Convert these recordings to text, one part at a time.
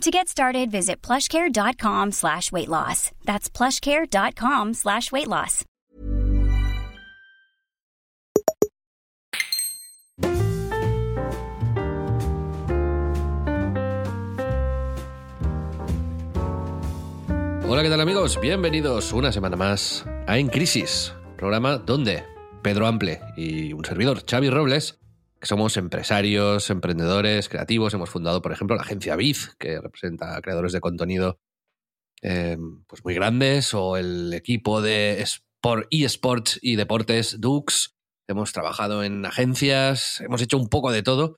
To get started, visit plushcare.com slash weight loss. That's plushcare.com slash weight loss. Hola, ¿qué tal amigos? Bienvenidos una semana más a En Crisis, programa donde Pedro Ample y un servidor, Xavi Robles, somos empresarios, emprendedores, creativos, hemos fundado, por ejemplo, la agencia Biz, que representa a creadores de contenido eh, pues muy grandes, o el equipo de Sport, eSports y deportes Dux. Hemos trabajado en agencias, hemos hecho un poco de todo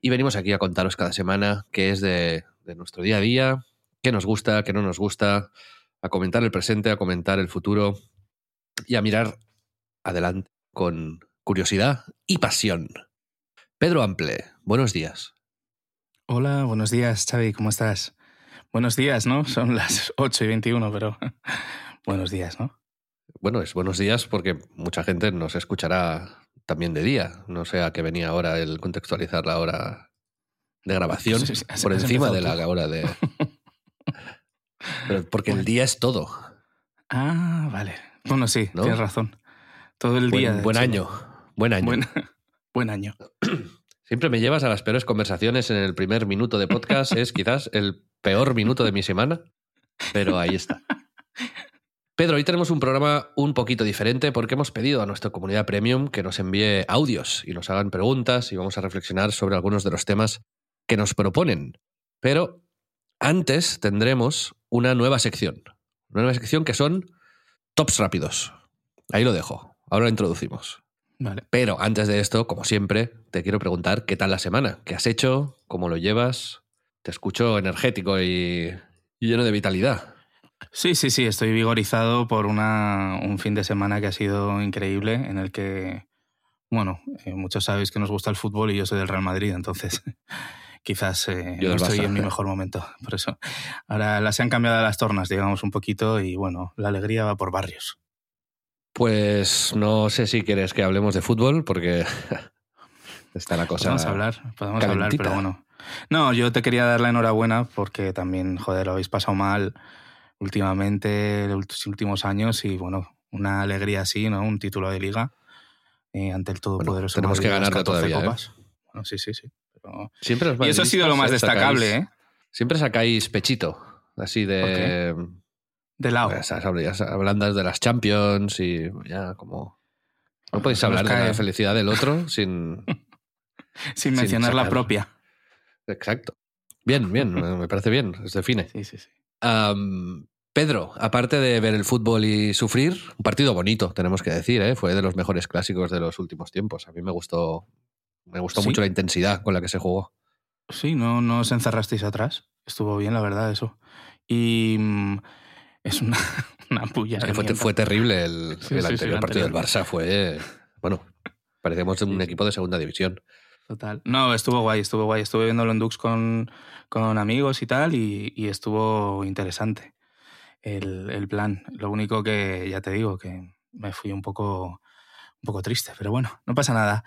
y venimos aquí a contaros cada semana qué es de nuestro día a día, qué nos gusta, qué no nos gusta, a comentar el presente, a comentar el futuro y a mirar adelante con curiosidad y pasión. Pedro Ample, buenos días. Hola, buenos días, Xavi, ¿cómo estás? Buenos días, ¿no? Son las 8 y 21, pero buenos días, ¿no? Bueno, es buenos días porque mucha gente nos escuchará también de día. No sé a qué venía ahora el contextualizar la hora de grabación por encima de la hora de... Pero porque el día es todo. Ah, vale. Bueno, sí, ¿No? tienes razón. Todo el día. Buen, año. Buen año. Buen, buen año. Siempre me llevas a las peores conversaciones en el primer minuto de podcast. Es quizás el peor minuto de mi semana, pero ahí está. Pedro, hoy tenemos un programa un poquito diferente porque hemos pedido a nuestra comunidad premium que nos envíe audios y nos hagan preguntas y vamos a reflexionar sobre algunos de los temas que nos proponen. Pero antes tendremos una nueva sección. Una nueva sección que son tops rápidos. Ahí lo dejo. Ahora lo introducimos. Vale. Pero antes de esto, como siempre, te quiero preguntar qué tal la semana, qué has hecho, cómo lo llevas. Te escucho energético y, y lleno de vitalidad. Sí, sí, sí, estoy vigorizado por una, un fin de semana que ha sido increíble, en el que, bueno, eh, muchos sabéis que nos gusta el fútbol y yo soy del Real Madrid, entonces quizás eh, no estoy Barça. en mi mejor momento. Por eso, ahora las se han cambiado las tornas, digamos, un poquito y, bueno, la alegría va por barrios. Pues no sé si quieres que hablemos de fútbol, porque está la cosa. Podemos hablar, podemos hablar, pero bueno. No, yo te quería dar la enhorabuena porque también, joder, lo habéis pasado mal últimamente, los últimos años y bueno, una alegría así, ¿no? Un título de liga eh, ante el todopoderoso. tenemos que Madrid, las ganarlo 14 todavía, ¿eh? copas. Bueno, sí, sí, sí. pero- Siempre Y eso ha sido lo más ¿eh? destacable, sacáis- ¿eh? Siempre sacáis pechito, así de. De lado. Hablandas de las Champions y ya como. No podéis Se nos hablar de cae. la felicidad del otro sin. Sin mencionar la propia. Exacto. Bien, bien, me parece bien, os define. Sí, sí, sí. Pedro, aparte de ver el fútbol y sufrir, un partido bonito, tenemos que decir, ¿eh? fue de los mejores clásicos de los últimos tiempos. A mí me gustó, me gustó Sí. mucho la intensidad con la que se jugó. Sí, no, no os encerrasteis atrás. Estuvo bien, la verdad, eso. Y mm, es una, una puya. Es de que fue, terrible el, Sí, el sí, anterior partido del Barça. Fue, bueno, parecemos un equipo de segunda división. Total. No, estuvo guay, estuvo guay. Estuve viéndolo en Dux con, con amigos y tal, y, y estuvo interesante el, el plan. Lo único que, ya te digo, que me fui un poco, un poco triste, pero bueno, no pasa nada.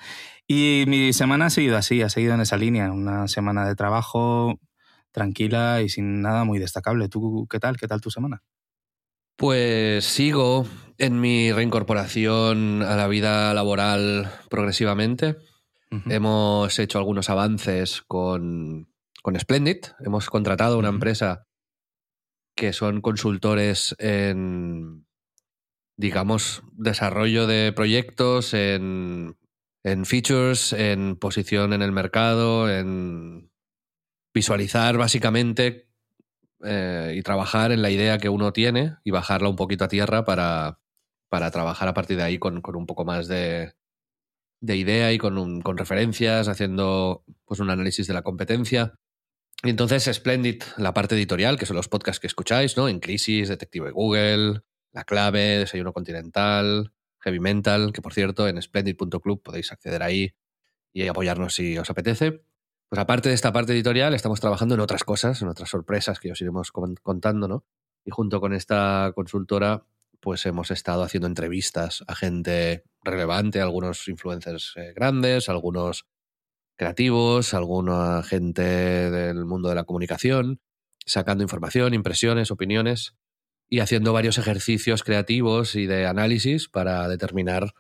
Y mi semana ha seguido así, ha seguido en esa línea. Una semana de trabajo tranquila y sin nada muy destacable. ¿Tú qué tal? ¿Qué tal tu semana? Pues sigo en mi reincorporación a la vida laboral progresivamente. Hemos hecho algunos avances con, con Splendid. Hemos contratado una empresa que son consultores en, digamos, desarrollo de proyectos, en, en features, en posición en el mercado, en visualizar básicamente eh, y trabajar en la idea que uno tiene y bajarla un poquito a tierra para, para trabajar a partir de ahí con, con un poco más de, de idea y con, un- con referencias, haciendo pues, un análisis de la competencia. Y entonces Splendid, la parte editorial, que son los podcasts que escucháis, ¿no? En Crisis, Detective Google, La Clave, Desayuno Continental, Heavy Mental, que por cierto en splendid.club podéis acceder ahí y apoyarnos si os apetece. Pues aparte de esta parte editorial, estamos trabajando en otras cosas, en otras sorpresas que os iremos contando, ¿no? Y junto con esta consultora, pues hemos estado haciendo entrevistas a gente relevante, algunos influencers eh, grandes, algunos creativos, alguna gente del mundo de la comunicación, sacando información, impresiones, opiniones y haciendo varios ejercicios creativos y de análisis para determinar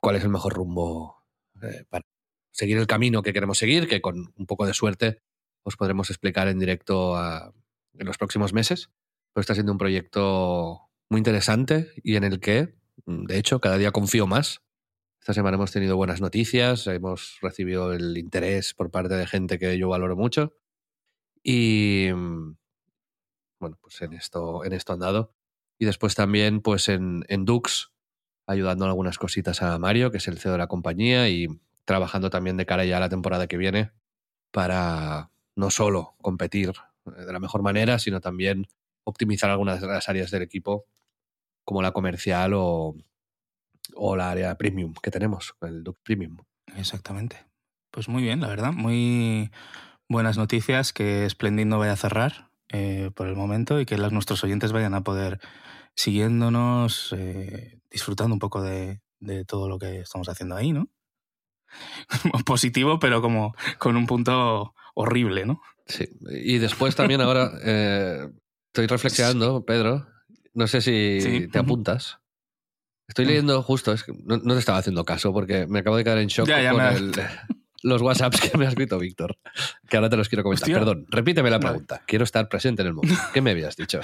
cuál es el mejor rumbo eh, para seguir el camino que queremos seguir, que con un poco de suerte os podremos explicar en directo en los próximos meses. Pero está siendo un proyecto muy interesante y en el que, de hecho, cada día confío más esta semana hemos tenido buenas noticias, hemos recibido el interés por parte de gente que yo valoro mucho. Y mm, bueno, pues en esto, en esto han dado. Y después también, pues en, en Dux, ayudando en algunas cositas a Mario, que es el CEO de la compañía, y trabajando también de cara ya a la temporada que viene para no solo competir eh, de la mejor manera, sino también optimizar algunas de las áreas del equipo, como la comercial o, o la área premium que tenemos, el Duke Premium. Exactamente. Pues muy bien, la verdad. Muy buenas noticias que Splendid no vaya a cerrar eh, por el momento y que nuestros oyentes vayan a poder siguiéndonos, eh, disfrutando un poco de, todo lo que estamos haciendo ahí, ¿no? Positivo, pero como con un punto horrible, ¿no? Sí. Y después también ahora eh, estoy reflexionando, Pedro. No sé si te apuntas. Estoy mm. leyendo justo, es que no, te estaba haciendo caso porque me acabo de quedar en shock con los WhatsApps que me ha escrito Víctor, que ahora te los quiero comentar. Perdón, repíteme la pregunta. Quiero estar presente en el mundo. ¿Qué me habías dicho?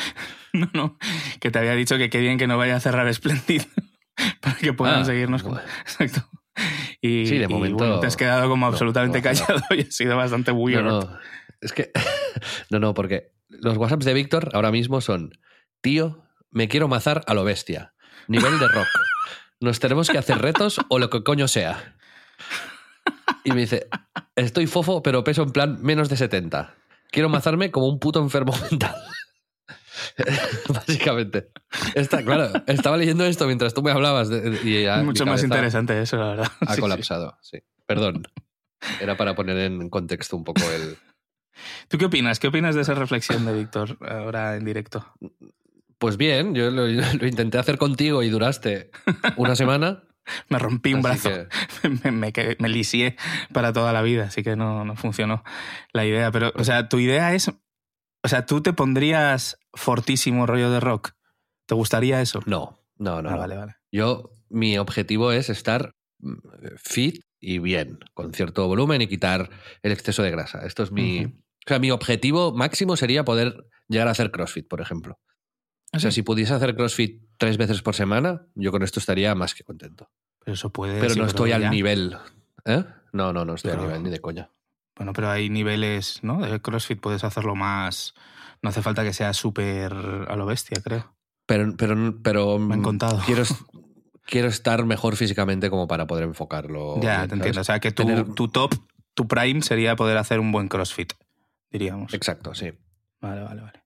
No, no, que te había dicho que qué bien que no vaya a cerrar Splendid para que puedan ah, seguirnos. Exacto. Y, sí, de momento. te has quedado como absolutamente callado y ha sido bastante weird. Es que. no, no, porque los WhatsApps de Víctor ahora mismo son: Tío, me quiero mazar a lo bestia nivel de rock. Nos tenemos que hacer retos o lo que coño sea. Y me dice, estoy fofo, pero peso en plan menos de 70. Quiero mazarme como un puto enfermo mental. Básicamente. Está, claro, estaba leyendo esto mientras tú me hablabas. y Mucho más interesante eso, la verdad. Ha colapsado, sí. Perdón. Era para poner en contexto un poco el... ¿Tú qué opinas? ¿Qué opinas de esa reflexión de Víctor ahora en directo? Pues bien, yo lo, intenté hacer contigo y duraste una semana. me rompí un brazo, me, me, me, lisié para toda la vida, así que no, no funcionó la idea. Pero, o sea, tu idea es, o sea, ¿tú te pondrías fortísimo rollo de rock? ¿Te gustaría eso? No, no, no. Ah, vale, vale. Yo, mi objetivo es estar mm, fit y bien, con cierto volumen y quitar el exceso de grasa. Esto es mi... O sea, mi objetivo máximo sería poder llegar a hacer CrossFit, por ejemplo. O sea, si pudiese hacer CrossFit tres veces por semana, yo con esto estaría más que contento. Pero eso puede. Pero no estoy al nivel. ¿Eh? No, no, no estoy al nivel ni de coña. Bueno, pero hay niveles, ¿no? De CrossFit puedes hacerlo más. No hace falta que sea súper a lo bestia, creo. Pero, pero, pero. Me han contado. Quiero, quiero estar mejor físicamente como para poder enfocarlo. Ya, te entiendo. O sea, que tu, tu top, tu prime sería poder hacer un buen CrossFit, diríamos. Exacto, sí. Vale, vale, vale.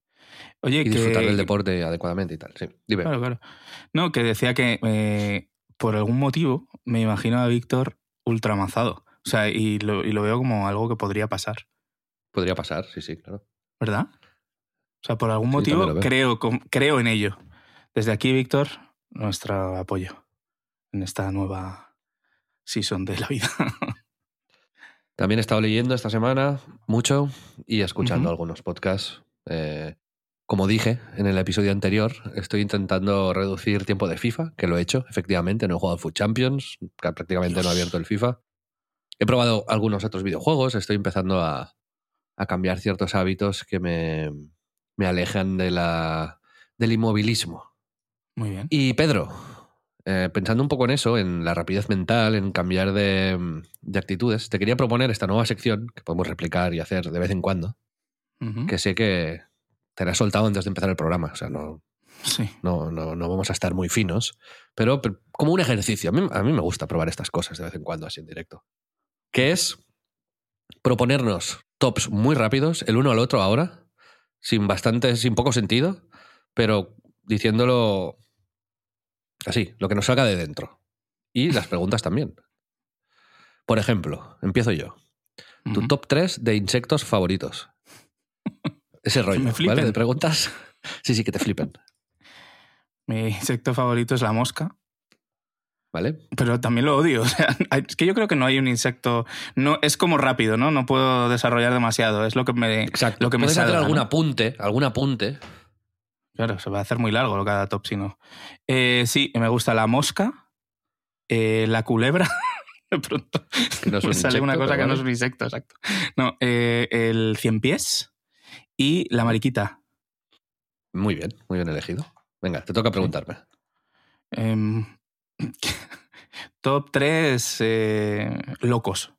Oye, y disfrutar del deporte adecuadamente y tal. Sí, dime. Claro, claro. No, que decía que eh, por algún motivo me imagino a Víctor ultramazado. O sea, y lo, y lo veo como algo que podría pasar. Podría pasar, sí, sí, claro. ¿Verdad? O sea, por algún motivo creo, creo en ello. Desde aquí, Víctor, nuestro apoyo en esta nueva season de la vida. También he estado leyendo esta semana mucho y escuchando algunos podcasts. Eh, como dije en el episodio anterior, estoy intentando reducir tiempo de FIFA, que lo he hecho, efectivamente. No he jugado al Food Champions, prácticamente no he abierto el FIFA. He probado algunos otros videojuegos, estoy empezando a, cambiar ciertos hábitos que me, me alejan de la, del inmovilismo. Muy bien. Y Pedro, eh, pensando un poco en eso, en la rapidez mental, en cambiar de, de, actitudes, te quería proponer esta nueva sección que podemos replicar y hacer de vez en cuando, que sé que, te la he soltado antes de empezar el programa. O sea, no, no, no, no, vamos a estar muy finos, pero, como un ejercicio. A mí, a mí, me gusta probar estas cosas de vez en cuando, así en directo. Que es proponernos tops muy rápidos, el uno al otro ahora, sin bastante, sin poco sentido, pero diciéndolo Así, lo que nos salga de dentro. Y las preguntas también. Por ejemplo, empiezo yo. Tu top 3 de insectos favoritos. Ese rollo, me flipen. ¿vale? De preguntas. Sí, sí, que te flipen. Mi insecto favorito es la mosca, ¿Vale? pero también lo odio. O sea, es que yo creo que no hay un insecto. No, es como rápido, ¿no? No puedo desarrollar demasiado. Es lo que me. Exacto. Lo que me Puedes hacer salga, algún ¿no? apunte, algún apunte. Claro, se va a hacer muy largo cada top si no. Eh, sí, me gusta la mosca, eh, la culebra. De pronto Que no es me sale una cosa que no es un insecto, exacto. No, eh, el cien pies y la mariquita. Muy bien, muy bien elegido. Venga, te toca preguntarme. Em, top 3 locos.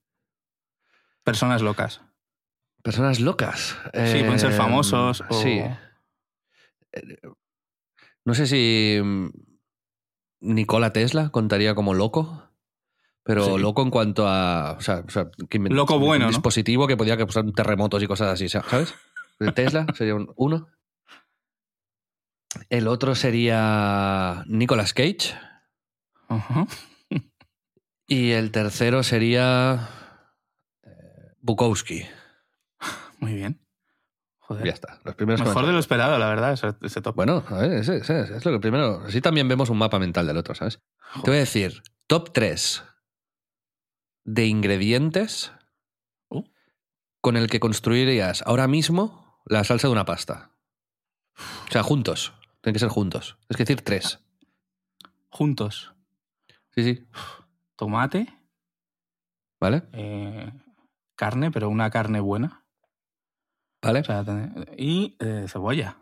Personas locas. Personas locas. Sí, pueden ser Eh, famosos o- Sí. Eh, No sé si mm, Nikola Tesla contaría como loco, pero Sí. loco en cuanto a. O sea, o sea, que Loco un bueno, ¿no? dispositivo que podía causar terremotos y cosas así, ¿sabes? El Tesla sería un- uno. El otro sería Nicolas Cage. Y el tercero sería. eh, Bukowski. Muy bien. Joder. Ya está. Los primeros Mejor de lo esperado, la verdad, ese, ese top. Bueno, a ver, ese, ese- ese es lo que primero. Así también vemos un mapa mental del otro, ¿sabes? Te voy a decir, top 3 de ingredientes Uh. con el que construirías ahora mismo la salsa de una pasta. O sea, juntos. Tienen que ser juntos. Es que decir tres. Juntos. Sí, sí. Tomate, ¿Vale? eh, carne, pero una carne buena. ¿Vale? O sea, ten- y eh, cebolla.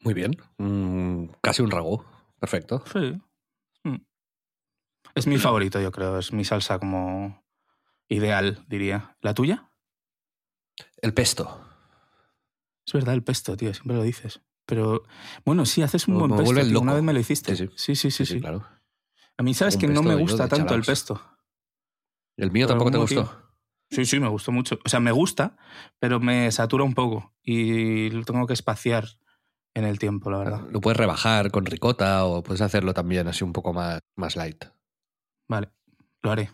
Muy bien. Mm, casi un ragú. Perfecto. Sí. Mm. Es mi favorito, yo creo. Es mi salsa como ideal, diría. ¿La tuya? El pesto. Es verdad, el pesto, tío, siempre lo dices. Pero bueno, sí, haces un Me- buen me pesto. Una vez me lo hiciste. Sí, sí. sí, sí, sí. sí. claro. A mí, ¿sabes que no me gusta tanto el pesto? ¿El mío Por tampoco te gustó? Sí, sí, me gustó mucho. O sea, me gusta, pero me satura un poco y lo tengo que espaciar en el tiempo, la verdad. Lo puedes rebajar con ricota o puedes hacerlo también así un poco más, más light. Vale, lo haré.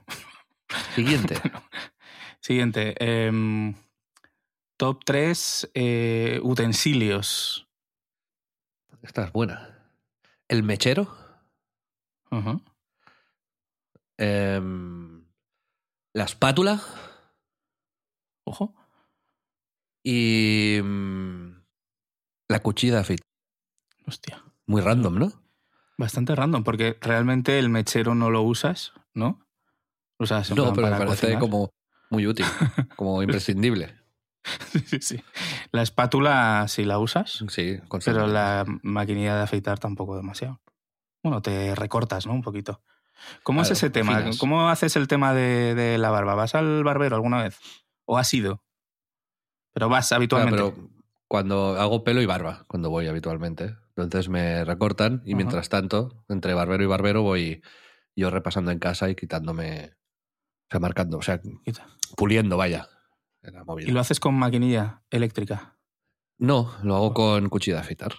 Siguiente. Siguiente. em, top 3 utensilios. Esta es buena. El mechero. Em, la espátula. Ojo. Y. mm, la cuchilla afeitar. Hostia. Muy random, ¿no? Bastante random, porque realmente el mechero no lo usas, ¿no? Usas en No, pero me para parece cocinar. como muy útil, como imprescindible. Sí, sí, sí. La espátula sí la usas, Sí, pero la maquinilla de afeitar tampoco demasiado. Bueno, te recortas, ¿no? Un poquito. ¿Cómo es ese tema? ¿Cómo haces el tema de, de la barba? ¿Vas al barbero alguna vez? ¿O has ido? Pero vas Claro, habitualmente. pero cuando hago pelo y barba, cuando voy habitualmente. Entonces me recortan y mientras tanto, entre barbero y barbero, voy yo repasando en casa y quitándome. O sea, marcando, o sea, Quita. puliendo, vaya. la. ¿Y lo haces con maquinilla eléctrica? No, lo hago con cuchilla de afeitar.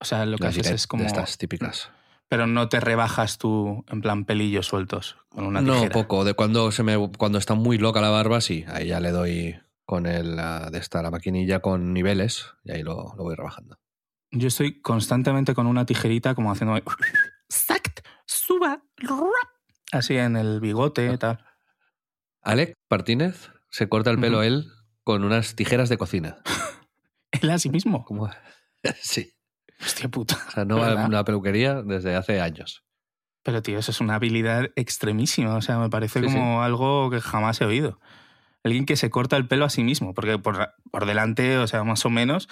O sea, lo que haces es como... de estas típicas. Pero no te rebajas tú en plan pelillos sueltos con una no, tijera. poco. De cuando se me cuando está muy loca la barba, sí. Ahí ya le doy con el de esta la maquinilla con niveles y ahí lo, lo voy rebajando. Yo estoy constantemente con una tijerita como haciendo... ¡Sact! ¡Suba! Así en el bigote y tal. Alec Martínez se corta el pelo él con unas tijeras de cocina. Él a sí mismo. Sí. Hostia puta. O sea, no va a una peluquería desde hace años. Pero tío, eso es una habilidad extremísima. O sea, me parece Sí, como algo que jamás he oído. Alguien que se corta el pelo a sí mismo. Porque por, por delante, o sea, más o menos.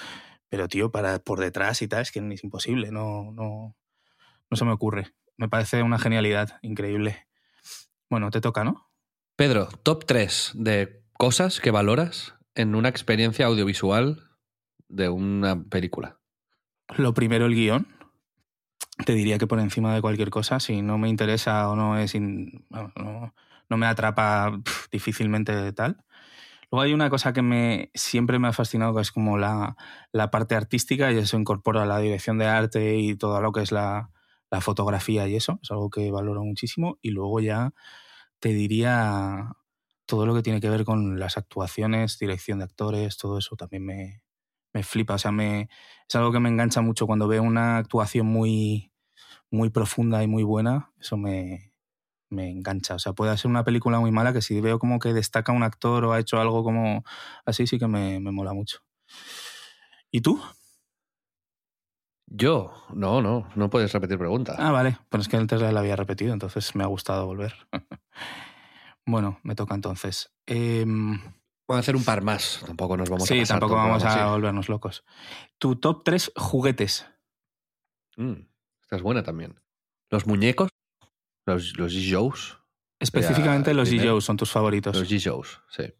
Pero tío, para por detrás y tal, es que es imposible. No, no, no se me ocurre. Me parece una genialidad increíble. Bueno, te toca, ¿no? Pedro, top 3 de cosas que valoras en una experiencia audiovisual de una película. Lo primero, el guion. Te diría que por encima de cualquier cosa, si no me interesa o no es in- no, no me atrapa pf, difícilmente tal. Luego hay una cosa que me siempre me ha fascinado, que es como la, la parte artística, y eso incorpora la dirección de arte y todo lo que es la, la fotografía y eso, es algo que valoro muchísimo. Y luego ya te diría todo lo que tiene que ver con las actuaciones, dirección de actores, todo eso también me, me flipa. O sea, me, es algo que me engancha mucho cuando veo una actuación muy, muy profunda y muy buena. Eso me, me engancha. O sea, puede ser una película muy mala que si veo como que destaca un actor o ha hecho algo como así, sí que me, me mola mucho. ¿Y tú? Yo, no, no, no puedes repetir pregunta. Ah, vale, pero es que antes la había repetido, entonces me ha gustado volver. bueno, me toca entonces. Eh, Vamos a hacer un par más, tampoco nos vamos sí, a pasar tampoco vamos a programa, volvernos locos. Tu top 3 juguetes. sí. Mm, esta es buena también. Los muñecos, los, los G-Joes. Específicamente los. G-Joes son tus favoritos. Los G-Joes, sí.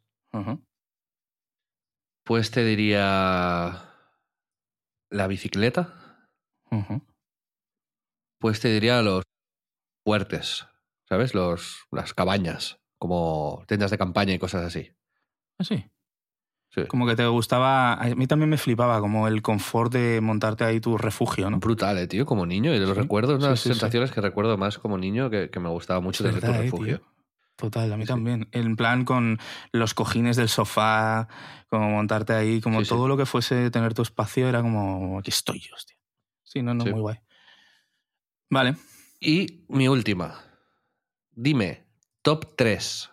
Pues te diría la bicicleta. Ujú. Pues te diría los fuertes, ¿sabes? Los, las cabañas, como tiendas de campaña y cosas así. Ah, sí. Sí. Como que te gustaba. A mí también me flipaba, como el confort de montarte ahí tu refugio, ¿no? Brutal, eh, tío, como niño. Y los Sí, recuerdos, unas sí, sí. sensaciones que recuerdo más como niño que, que me gustaba mucho tener tu eh, refugio. Total, a mí también. En plan con los cojines del sofá, como montarte ahí, como todo lo que fuese tener tu espacio era como, aquí estoy, hostia. Sí, no, no, muy guay. Vale. Y mi última. Dime, top 3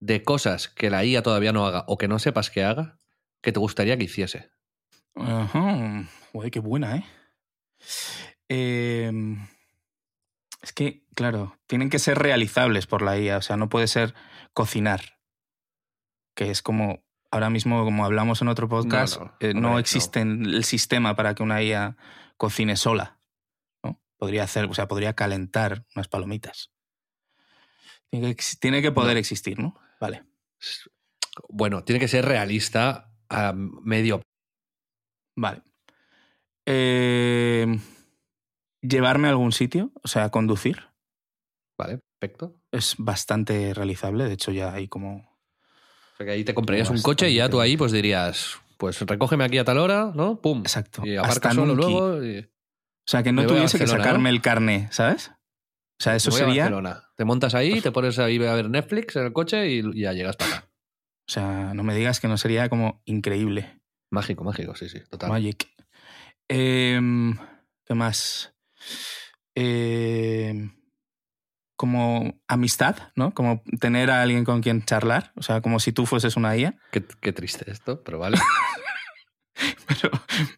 de cosas que la IA todavía no haga o que no sepas que haga, que te gustaría que hiciese. Ajá. Joder, qué buena, ¿eh? Eh, Es que, claro, tienen que ser realizables por la IA, o sea, no puede ser cocinar, que es como, ahora mismo, como hablamos en otro podcast, No, no, eh, no, existe el sistema para que una IA cocine sola. ¿no? Podría hacer, o sea, podría calentar unas palomitas. Tiene que, ex- tiene que poder existir, ¿no? Vale. Bueno, tiene que ser realista a medio. Vale. Eh, llevarme a algún sitio, o sea, conducir, ¿Vale? Perfecto. es bastante realizable. De hecho, ya hay como. O sea que ahí te comprarías un coche y ya tú ahí pues dirías, pues recógeme aquí a tal hora, ¿no? Pum. Exacto. Y aparca solo luego y O sea, que no tuviese que sacarme ¿no? el carné, ¿sabes? O sea, eso sería. Barcelona. Te montas ahí, te pones ahí a ver Netflix en el coche y ya llegas para acá. O sea, no me digas que no sería como increíble. Mágico, mágico, sí, sí, total. Magic. Em, ¿Qué más? Em, como amistad, ¿no? Como tener a alguien con quien charlar. O sea, como si tú fueses una IA. Qué, qué triste esto, pero vale. Pero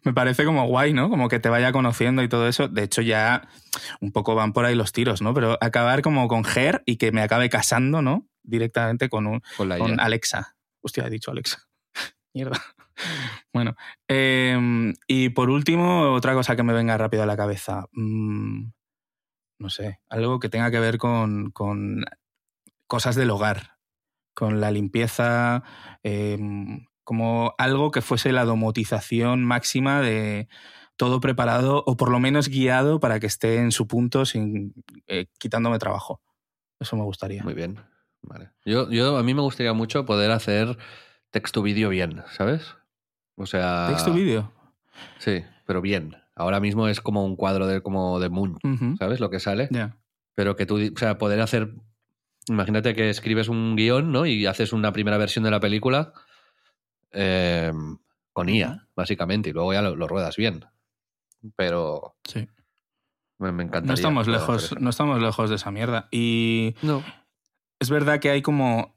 me parece como guay, ¿no? Como que te vaya conociendo y todo eso. De hecho, ya un poco van por ahí los tiros, ¿no? Pero acabar como con Ger y que me acabe casando, ¿no? Directamente con, un, Con. Alexa. Hostia, he dicho Alexa. Mierda. Bueno. eh, y por último, otra cosa que me venga rápido a la cabeza. Mm, no sé, algo que tenga que ver con, con cosas del hogar, con la limpieza, eh, como algo que fuese la domotización máxima de todo preparado o por lo menos guiado para que esté en su punto sin eh, quitándome trabajo. Eso me gustaría. Muy bien. Vale. Yo, yo, a mí me gustaría mucho poder hacer texto-vídeo bien, ¿sabes? O sea. ¿Texto vídeo? Sí, pero bien. Ahora mismo es como un cuadro de, como de Ujú. ¿sabes? Lo que sale. Ya. Pero que tú, o sea, poder hacer. Imagínate que escribes un guion, ¿no? Y haces una primera versión de la película eh, con IA, básicamente, y luego ya lo, lo ruedas bien. Pero Sí. me, me encantaría. No estamos lejos, no estamos lejos de esa mierda. Y No. es verdad que hay como.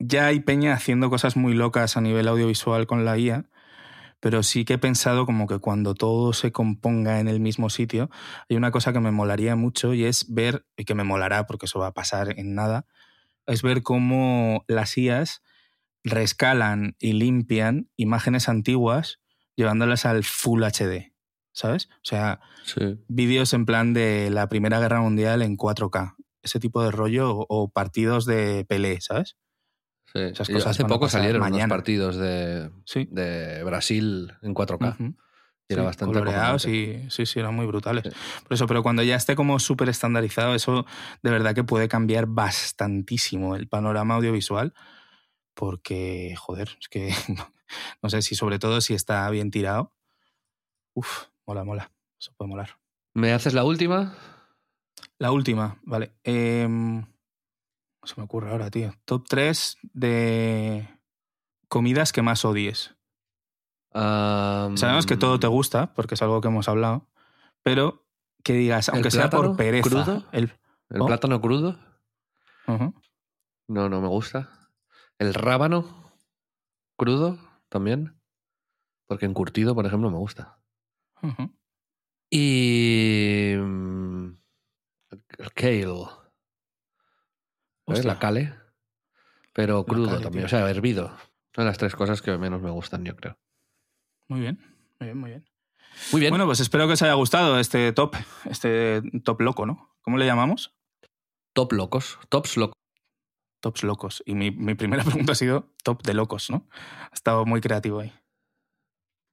Ya hay peña haciendo cosas muy locas a nivel audiovisual con la IA, pero sí que he pensado como que cuando todo se componga en el mismo sitio, hay una cosa que me molaría mucho y es ver, y que me molará porque eso va a pasar en nada, es ver cómo las IAs rescalan y limpian imágenes antiguas llevándolas al Full HD, ¿sabes? O sea, Sí. vídeos en plan de la Primera Guerra Mundial en 4K, ese tipo de rollo, o, o partidos de Pelé, ¿sabes? sí. Esas cosas hace poco salieron mañana. unos partidos de, Sí. de Brasil en 4K. Ujú. Y era bastante coloreados y sí, sí, eran muy brutales. Por eso, pero cuando ya esté como súper estandarizado, eso de verdad que puede cambiar bastantísimo el panorama audiovisual, porque, joder, es que no sé si sobre todo si está bien tirado. Uf, mola, mola. Eso puede molar. ¿Me haces la última? La última, vale. Em, no se me ocurre ahora, tío. Top 3 de comidas que más odies. Sabemos que todo te gusta, porque es algo que hemos hablado, pero que digas, aunque sea por pereza. Crudo? El, ¿El ¿Oh? plátano crudo? No, no me gusta. ¿El rábano crudo también? Porque encurtido, por ejemplo, me gusta. Y. mm, El kale. ¿Sabes? Hostia. La cale. Pero crudo cale, también, tío. o sea, hervido. Son las tres cosas que menos me gustan, yo creo. Muy bien, muy bien, muy bien. Muy bien. Bueno, pues espero que os haya gustado este top, este top loco, ¿no? ¿Cómo le llamamos? top locos. Tops locos. Tops locos. Y mi, mi primera pregunta ha sido top de locos, ¿no? Ha estado muy creativo ahí.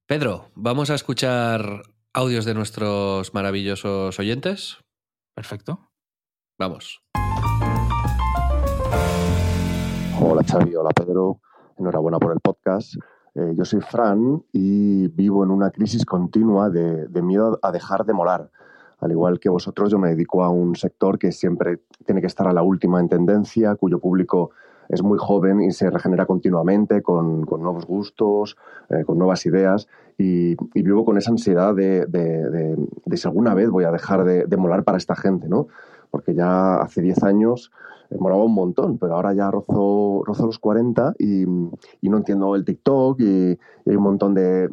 Pedro, vamos a escuchar audios de nuestros maravillosos oyentes. Perfecto. Vamos. Hola Xavi, hola Pedro, enhorabuena por el podcast. Eh, yo soy Fran y vivo en una crisis continua de, de miedo a dejar de molar. Al igual que vosotros, yo me dedico a un sector que siempre tiene que estar a la última en tendencia, cuyo público es muy joven y se regenera continuamente con, con nuevos gustos, eh, con nuevas ideas y, vivo con esa ansiedad de, de- de- si alguna vez voy a dejar de, de molar para esta gente, ¿no? Porque ya hace 10 años eh, molaba un montón, pero ahora ya rozo, los 40 y, no entiendo el TikTok y, hay un montón de,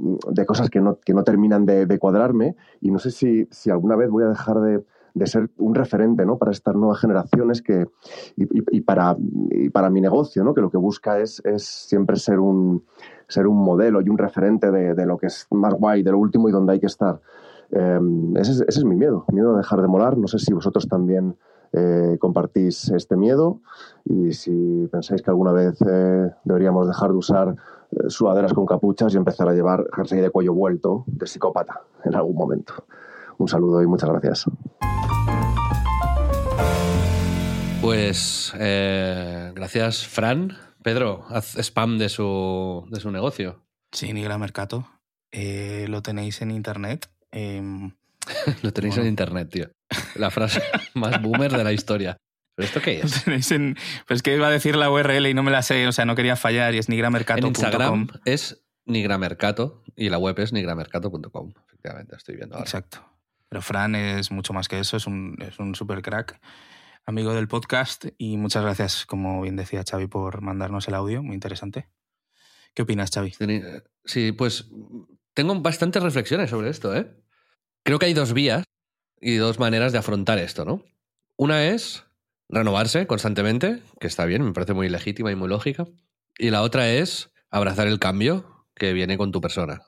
cosas que no, terminan de, cuadrarme y no sé si, si alguna vez voy a dejar de, ser un referente ¿no? para estas nuevas generaciones que, y, para, mi negocio, ¿no? que lo que busca es, siempre ser un, modelo y un referente de lo que es más guay, de lo último y donde hay que estar. Eh, ese, es, ese es mi miedo, miedo a dejar de molar. No sé si vosotros también eh, compartís este miedo y si pensáis que alguna vez eh, deberíamos dejar de usar eh, sudaderas con capuchas y empezar a llevar jersey de cuello vuelto de psicópata en algún momento. Un saludo y muchas gracias. Pues eh, gracias, Fran. Pedro, haz spam de su, de su negocio. Sí, Nigra Mercato. Eh, lo tenéis en internet. Em, Lo tenéis Bueno. en internet, tío. La frase más boomer de la historia. ¿Pero esto qué es? tenéis en. Pues que iba a decir la URL y no me la sé, o sea, no quería fallar y es En nigramercato.com. Instagram es nigramercato y la web es nigramercato.com. Efectivamente, estoy viendo ahora. Exacto. Pero Fran es mucho más que eso, es un, es un super crack, amigo del podcast y muchas gracias, como bien decía Xavi, por mandarnos el audio, muy interesante. ¿Qué opinas, Xavi? Sí, pues tengo bastantes reflexiones sobre esto, ¿eh? Creo que hay dos vías y dos maneras de afrontar esto, ¿no? Una es renovarse constantemente, que está bien, me parece muy legítima y muy lógica. Y la otra es abrazar el cambio que viene con tu persona.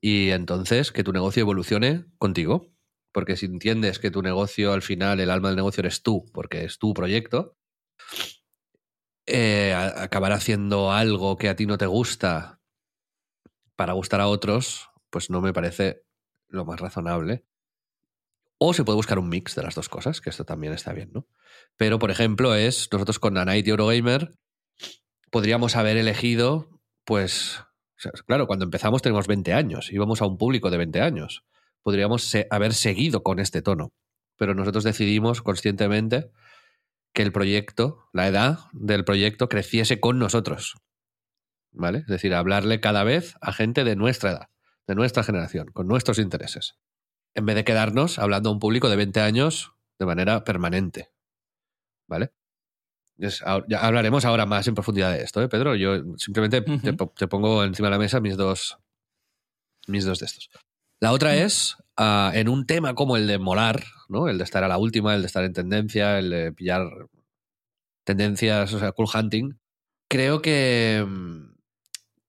Y entonces que tu negocio evolucione contigo. Porque si entiendes que tu negocio, al final, el alma del negocio eres tú, porque es tu proyecto, eh, acabar haciendo algo que a ti no te gusta para gustar a otros, pues no me parece lo más razonable. O se puede buscar un mix de las dos cosas, que esto también está bien, ¿no? Pero, por ejemplo, es nosotros con Anite y Eurogamer podríamos haber elegido, pues, claro, cuando empezamos tenemos 20 años, íbamos a un público de 20 años. Podríamos haber seguido con este tono, pero nosotros decidimos conscientemente que el proyecto, la edad del proyecto creciese con nosotros. ¿Vale? Es decir, hablarle cada vez a gente de nuestra edad, de nuestra generación, con nuestros intereses. En vez de quedarnos hablando a un público de 20 años de manera permanente. ¿Vale? Es- ya hablaremos ahora más en profundidad de esto, ¿eh, Pedro? Yo simplemente te pongo encima de la mesa mis dos, mis dos de estos. La otra es, ah, en un tema como el de molar, ¿no? El de estar a la última, el de estar en tendencia, el de pillar tendencias, o sea, cool hunting, creo que, mm,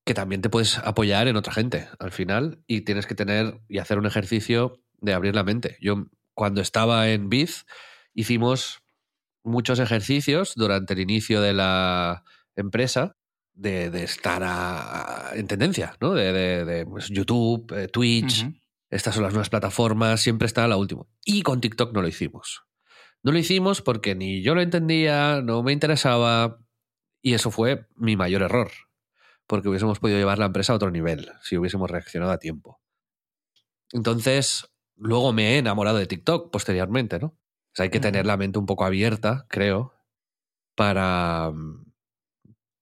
que también te puedes apoyar en otra gente al final y tienes que tener y hacer un ejercicio de abrir la mente. Yo cuando estaba en Biz hicimos muchos ejercicios durante el inicio de la empresa de, de estar a- a- en tendencia, ¿no? De, de- de, pues, YouTube, eh, Twitch, estas son las nuevas plataformas, siempre está la última. Y con TikTok no lo hicimos. No lo hicimos porque ni yo lo entendía, no me interesaba, y eso fue mi mayor error, porque hubiésemos podido llevar la empresa a otro nivel si hubiésemos reaccionado a tiempo. Entonces, luego me he enamorado de TikTok posteriormente, ¿no? hay que tener la mente un poco abierta, creo, para,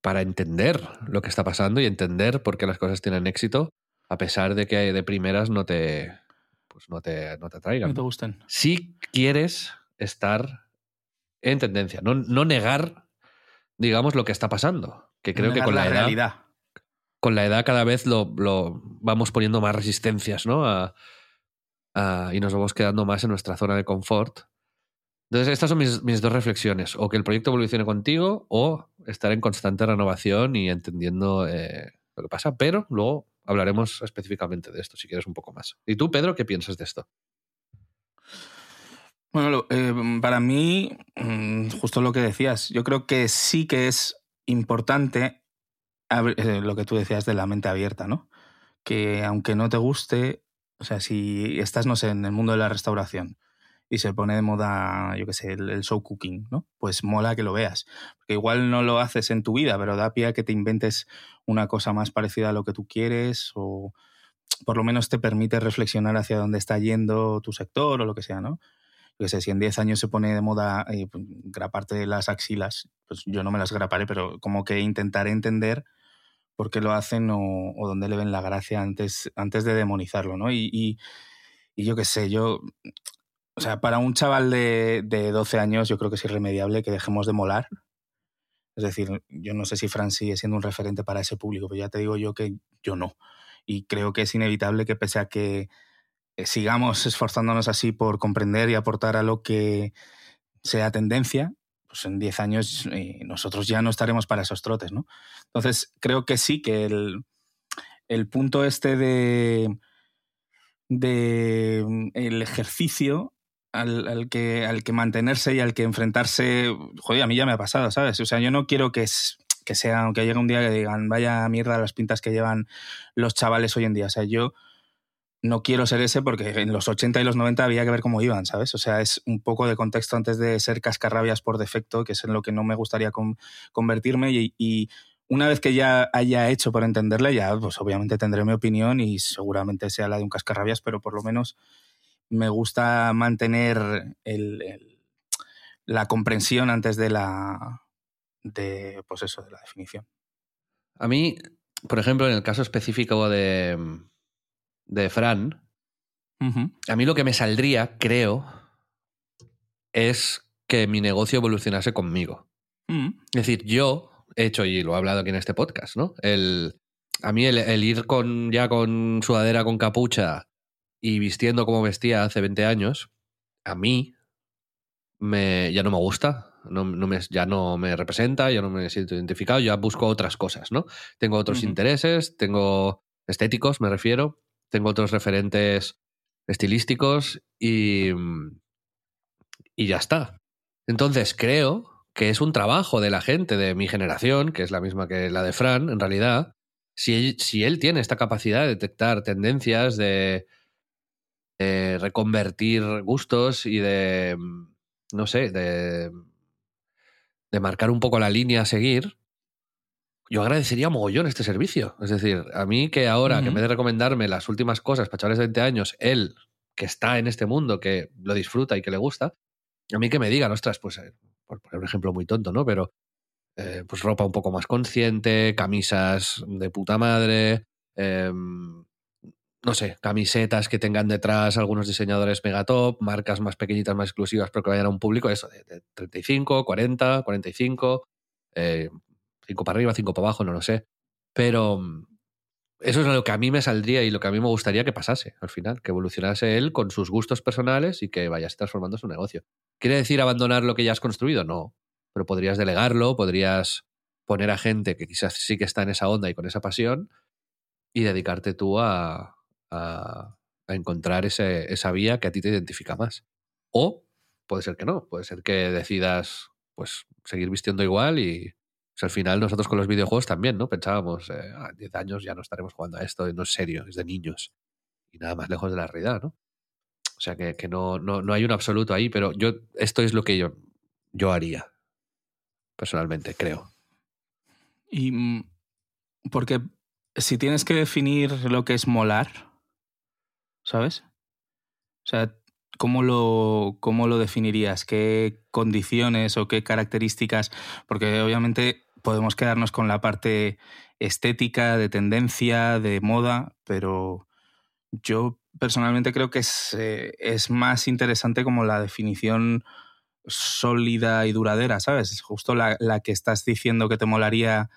para entender lo que está pasando y entender por qué las cosas tienen éxito, a pesar de que de primeras no te, pues no te, no te atraigan. No te gusten. Si quieres estar en tendencia, no, no negar, digamos, lo que está pasando. Que creo que con la, edad. realidad. Con la edad cada vez lo, lo vamos poniendo más resistencias, ¿no? A, y nos vamos quedando más en nuestra zona de confort. Entonces, estas son mis, mis, dos reflexiones. O que el proyecto evolucione contigo o estar en constante renovación y entendiendo eh, lo que pasa. Pero luego hablaremos específicamente de esto, si quieres un poco más. ¿Y tú, Pedro, qué piensas de esto? Bueno, eh, para mí, mm, justo lo que decías, yo creo que sí que es importante lo que tú decías de la mente abierta, ¿no? Que aunque no te guste, o sea, si estás, no sé, en el mundo de la restauración y se pone de moda, yo qué sé, el, show cooking, ¿no? Pues mola que lo veas. Porque igual no lo haces en tu vida, pero da pie a que te inventes una cosa más parecida a lo que tú quieres o por lo menos te permite reflexionar hacia dónde está yendo tu sector o lo que sea, ¿no? Yo sé, si en 10 años se pone de moda eh, pues, graparte las axilas, pues yo no me las graparé, pero como que intentaré entender por qué lo hacen o, o dónde le ven la gracia antes, antes de demonizarlo, ¿no? Y, y, yo qué sé, yo... O sea, para un chaval de, de 12 años yo creo que es irremediable que dejemos de molar. Es decir, yo no sé si Fran sigue siendo un referente para ese público, pero ya te digo yo que yo no. Y creo que es inevitable que pese a que eh, sigamos esforzándonos así por comprender y aportar a lo que sea tendencia, pues en 10 años nosotros ya no estaremos para esos trotes, ¿no? Entonces, creo que sí, que el, el punto este de, de mm, el ejercicio al, al, que, al que mantenerse y al que enfrentarse, joder, a mí ya me ha pasado, ¿sabes? O sea, yo no quiero que, es, que sea, aunque llegue un día que digan, vaya mierda las pintas que llevan los chavales hoy en día, o sea, yo no quiero ser ese porque en los 80 y los 90 había que ver cómo iban, ¿sabes? O sea, es un poco de contexto antes de ser cascarrabias por defecto, que es en lo que no me gustaría con, convertirme y, una vez que ya haya hecho por entenderle, ya pues obviamente tendré mi opinión y seguramente sea la de un cascarrabias, pero por lo menos me gusta mantener el, la comprensión antes de la de pues eso, de la definición. A mí, por ejemplo, en el caso específico de de Fran, uh -huh. a mí lo que me saldría, creo, es que mi negocio evolucionase conmigo. Uh -huh. Es decir, yo he hecho, y lo he hablado aquí en este podcast, ¿no? El, a mí el, el, ir con ya con sudadera con capucha y vistiendo como vestía hace 20 años, a mí me, ya no me gusta. No, no me, ya no me representa, ya no me siento identificado, ya busco otras cosas, ¿no? Tengo otros uh -huh. intereses, tengo estéticos, me refiero, tengo otros referentes estilísticos y, y ya está. Entonces creo que es un trabajo de la gente de mi generación, que es la misma que la de Fran, en realidad, si si él tiene esta capacidad de detectar tendencias, de, de reconvertir gustos y de, no sé, de, de marcar un poco la línea a seguir, yo agradecería mogollón este servicio. Es decir, a mí que ahora, uh -huh. que en vez de recomendarme las últimas cosas para chavales de 20 años, él, que está en este mundo, que lo disfruta y que le gusta, a mí que me digan, ostras, pues, eh, por poner un ejemplo muy tonto, ¿no? Pero, eh, pues ropa un poco más consciente, camisas de puta madre, eh, no sé, camisetas que tengan detrás algunos diseñadores megatop, marcas más pequeñitas, más exclusivas, pero que vayan a un público, eso, de, de 35, 40, 45, eh, cinco para arriba, cinco para abajo, no lo sé. Pero mm, eso es lo que a mí me saldría y lo que a mí me gustaría que pasase al final, que evolucionase él con sus gustos personales y que vayas transformando su negocio. ¿Quiere decir abandonar lo que ya has construido? No, pero podrías delegarlo, podrías poner a gente que quizás sí que está en esa onda y con esa pasión y dedicarte tú a, a, a encontrar ese, esa vía que a ti te identifica más. O puede ser que no, puede ser que decidas pues seguir vistiendo igual y, al final nosotros con los videojuegos también, ¿no? Pensábamos, eh, a 10 años ya no estaremos jugando a esto, no es serio, es de niños. Y nada más lejos de la realidad, ¿no? O sea que, que no, no, no, hay un absoluto ahí, pero yo esto es lo que yo, yo haría, personalmente, creo. Y mm, porque si tienes que definir lo que es molar, ¿sabes? O sea, ¿cómo lo, ¿cómo lo definirías? ¿Qué condiciones o qué características? Porque obviamente podemos quedarnos con la parte estética, de tendencia, de moda, pero yo personalmente creo que es, eh, es más interesante como la definición sólida y duradera, ¿sabes? Es justo la, que estás diciendo que te molaría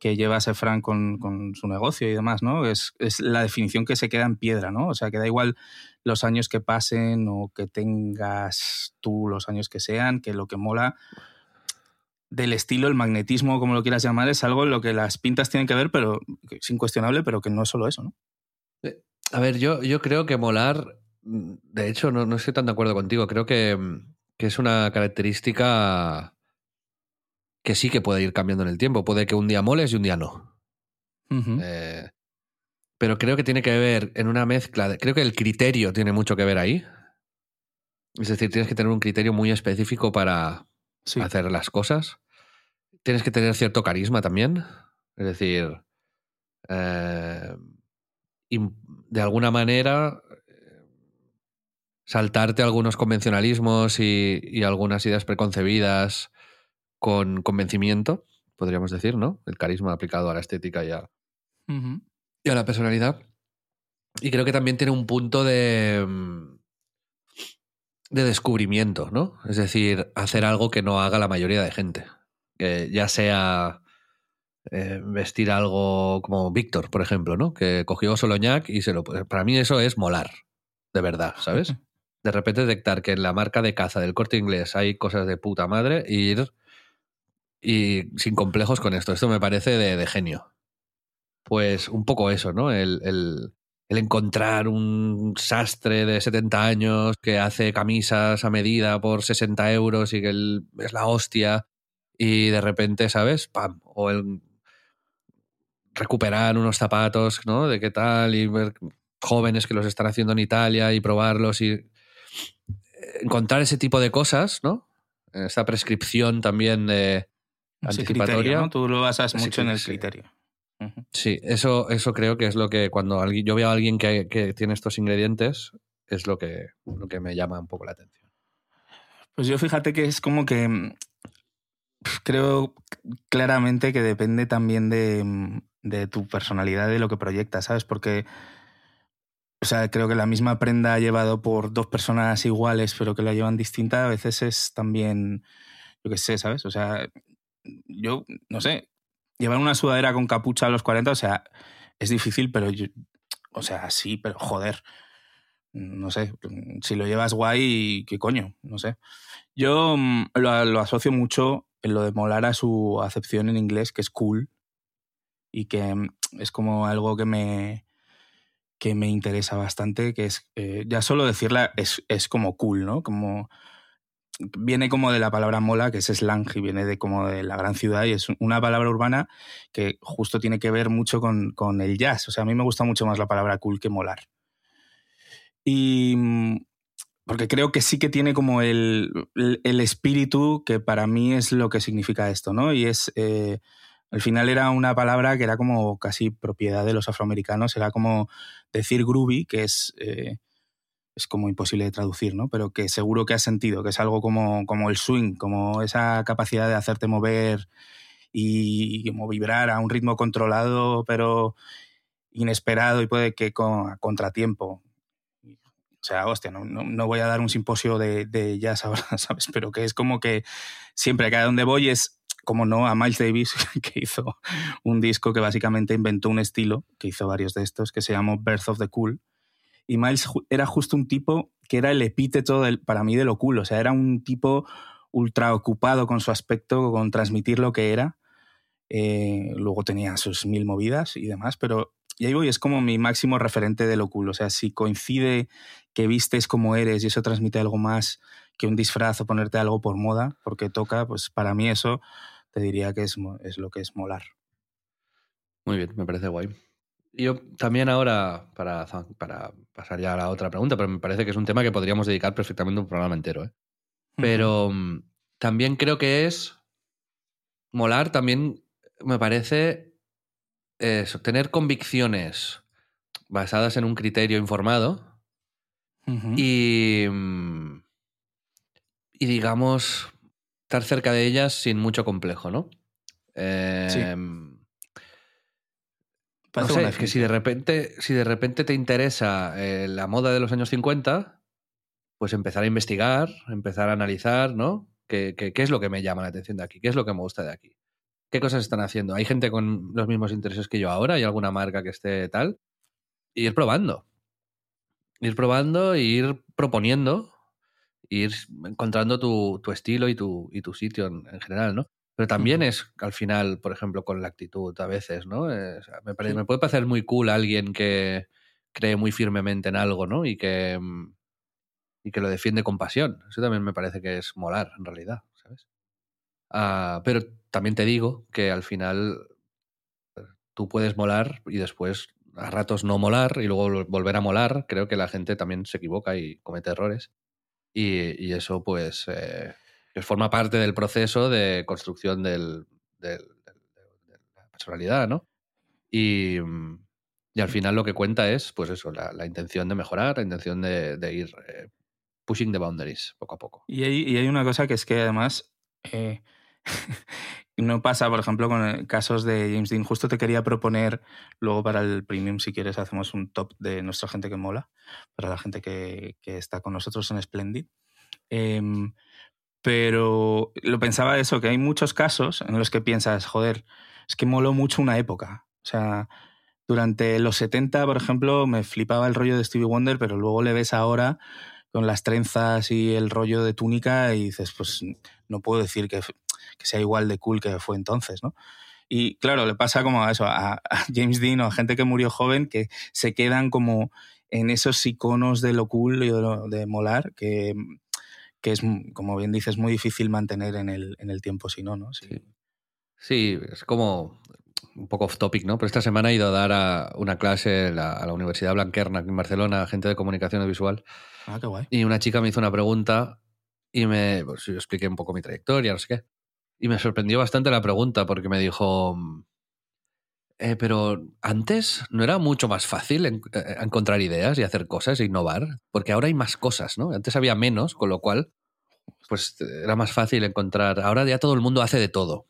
que llevase Frank con, con su negocio y demás, ¿no? Es, es, la definición que se queda en piedra, ¿no? O sea, que da igual los años que pasen o que tengas tú los años que sean, que lo que mola del estilo, el magnetismo, como lo quieras llamar, es algo en lo que las pintas tienen que ver, pero es incuestionable, pero que no es solo eso, ¿no? A ver, yo, yo creo que molar, de hecho, no, no estoy tan de acuerdo contigo, creo que, mm, que es una característica que sí que puede ir cambiando en el tiempo. Puede que un día moles y un día no. Eh, pero creo que tiene que ver en una mezcla. creo que el criterio tiene mucho que ver ahí. Es decir, tienes que tener un criterio muy específico para hacer las cosas. Tienes que tener cierto carisma también. Es decir, eh, de alguna manera saltarte algunos convencionalismos y, algunas ideas preconcebidas con convencimiento, podríamos decir, ¿no? El carisma aplicado a la estética y a, y a la personalidad. Y creo que también tiene un punto de, mm, de descubrimiento, ¿no? Es decir, hacer algo que no haga la mayoría de gente. Que ya sea eh, vestir algo como Víctor, por ejemplo, ¿no? Que cogió Soloñac y se lo... Para mí eso es molar, de verdad, ¿sabes? de repente detectar que en la marca de caza del corte inglés hay cosas de puta madre y ir y sin complejos con esto. Esto me parece de, genio. Pues un poco eso, ¿no? El, el, encontrar un sastre de 70 años que hace camisas a medida por 60 euros y que es la hostia y de repente, ¿sabes? ¡Pam! O el recuperar unos zapatos, ¿no? De qué tal y ver jóvenes que los están haciendo en Italia y probarlos y encontrar ese tipo de cosas, ¿no? Esa prescripción también de anticipatoria. ¿no? Tú lo basas mucho en el criterio. Sí, eso, eso creo que es lo que cuando alguien, yo veo a alguien que, tiene estos ingredientes, es lo que, lo que me llama un poco la atención. Pues yo fíjate que es como que mm, creo claramente que depende también de, mm, de tu personalidad, de lo que proyectas, ¿sabes? Porque o sea, creo que la misma prenda llevado por dos personas iguales, pero que la llevan distinta, a veces es también, yo qué sé, ¿sabes? O sea, yo, no sé, llevar una sudadera con capucha a los 40, o sea, es difícil, pero yo, o sea, sí, pero joder, no sé, si lo llevas guay, ¿qué coño? No sé. Yo mm, lo, lo asocio mucho en lo de molar a su acepción en inglés, que es cool, y que mm, es como algo que me que me interesa bastante, que es, eh, ya solo decirla es, es, como cool, ¿no? Como, viene como de la palabra mola, que es slang, y viene de como de la gran ciudad, y es una palabra urbana que justo tiene que ver mucho con, con el jazz. O sea, a mí me gusta mucho más la palabra cool que molar. Y porque creo que sí que tiene como el, el, espíritu que para mí es lo que significa esto, ¿no? Y es... Eh, al final era una palabra que era como casi propiedad de los afroamericanos, era como decir groovy, que es, eh, es como imposible de traducir, ¿no? Pero que seguro que has sentido, que es algo como, como el swing, como esa capacidad de hacerte mover y como vibrar a un ritmo controlado, pero inesperado y puede que con contratiempo. O sea, hostia, no, no, voy a dar un simposio de, de jazz ahora, ¿sabes? Pero que es como que siempre, cada donde voy es como no, a Miles Davis, que hizo un disco que básicamente inventó un estilo, que hizo varios de estos, que se llamó Birth of the Cool. Y Miles era justo un tipo que era el epíteto del, para mí de lo cool, o sea, era un tipo ultra ocupado con su aspecto, con transmitir lo que era. Eh, luego tenía sus mil movidas y demás, pero y ahí voy, es como mi máximo referente de lo cool. O sea, si coincide que vistes como eres y eso transmite algo más que un disfraz o ponerte algo por moda, porque toca, pues para mí eso te diría que es, es lo que es molar. Muy bien, me parece guay. Yo también ahora, para, para pasar ya a la otra pregunta, pero me parece que es un tema que podríamos dedicar perfectamente un programa entero. ¿eh? Pero mm, también creo que es molar, también me parece tener convicciones basadas en un criterio informado y, mm, y digamos, estar cerca de ellas sin mucho complejo, ¿no? Eh, no sé, es que si de repente, si de repente te interesa eh, la moda de los años 50, pues empezar a investigar, empezar a analizar, ¿no? ¿Qué, ¿Qué, es lo que me llama la atención de aquí? ¿Qué es lo que me gusta de aquí? ¿Qué cosas están haciendo? ¿Hay gente con los mismos intereses que yo ahora? ¿Hay alguna marca que esté tal? ir probando. Ir probando e ir proponiendo, ir encontrando tu, tu estilo y tu, y tu sitio en, en general, ¿no? Pero también es al final, por ejemplo, con la actitud a veces, ¿no? Eh, me, me, puede parecer muy cool alguien que cree muy firmemente en algo, ¿no? Y que, mm, y que lo defiende con pasión. Eso también me parece que es molar, en realidad, ¿sabes? Uh, pero también te digo que al final tú puedes molar y después a ratos no molar y luego volver a molar. Creo que la gente también se equivoca y comete errores. Y, y eso, pues... Eh, que forma parte del proceso de construcción del, de la personalidad, ¿no? Y, al final lo que cuenta es, pues eso, la, intención de mejorar, la intención de, ir eh, pushing the boundaries poco a poco. Y hay, una cosa que es que además eh, no pasa, por ejemplo, con casos de James Dean. Justo te quería proponer, luego para el premium, si quieres, hacemos un top de nuestra gente que mola, para la gente que, está con nosotros en Splendid. Eh, pero lo pensaba eso, que hay muchos casos en los que piensas, joder, es que moló mucho una época. O sea, durante los 70, por ejemplo, me flipaba el rollo de Stevie Wonder, pero luego le ves ahora con las trenzas y el rollo de túnica y dices, pues no puedo decir que, que sea igual de cool que fue entonces, ¿no? Y claro, le pasa como a eso, a, a James Dean o a gente que murió joven que se quedan como en esos iconos de lo cool y de, lo, de molar que que es, como bien dices, muy difícil mantener en el, en el tiempo, si no, ¿no? Sí. sí. es como un poco off topic, ¿no? Pero esta semana he ido a dar a una clase a la, a la Universidad Blanquerna en Barcelona, gente de comunicación visual. Ah, qué guay. Y una chica me hizo una pregunta y me pues, yo expliqué un poco mi trayectoria, no sé qué. Y me sorprendió bastante la pregunta porque me dijo, eh, pero antes no era mucho más fácil en, eh, encontrar ideas y hacer cosas e innovar, porque ahora hay más cosas, ¿no? Antes había menos, con lo cual, pues era más fácil encontrar. Ahora ya todo el mundo hace de todo.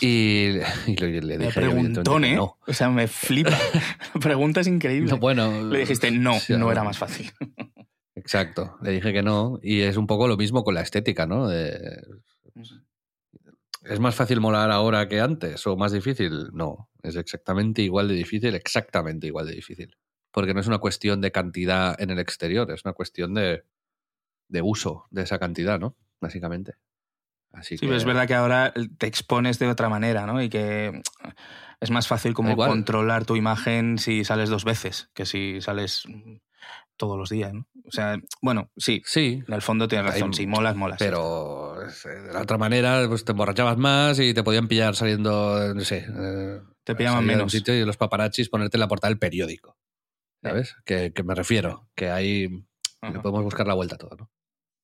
Y, y le, le dije. Preguntón, ¿eh? No. O sea, me flipa. Pregunta es increíble. No, bueno. Le dijiste, no, sí, no era más fácil. Exacto. Le dije que no. Y es un poco lo mismo con la estética, ¿no? ¿Es más fácil molar ahora que antes o más difícil? No, es exactamente igual de difícil, exactamente igual de difícil. Porque no es una cuestión de cantidad en el exterior, es una cuestión de, de uso de esa cantidad, ¿no? Básicamente. Así sí, que... es verdad que ahora te expones de otra manera, ¿no? Y que es más fácil como controlar tu imagen si sales dos veces que si sales todos los días, ¿no? O sea, bueno, sí, sí. En el fondo tienes razón, sí, molas, molas. Pero de la otra manera, pues te emborrachabas más y te podían pillar saliendo, no sé. Eh, te pillaban menos. Un sitio y los paparazzis ponerte en la portada del periódico. ¿Sabes? Que, que, me refiero, que ahí Ajá. le podemos buscar la vuelta a todo, ¿no?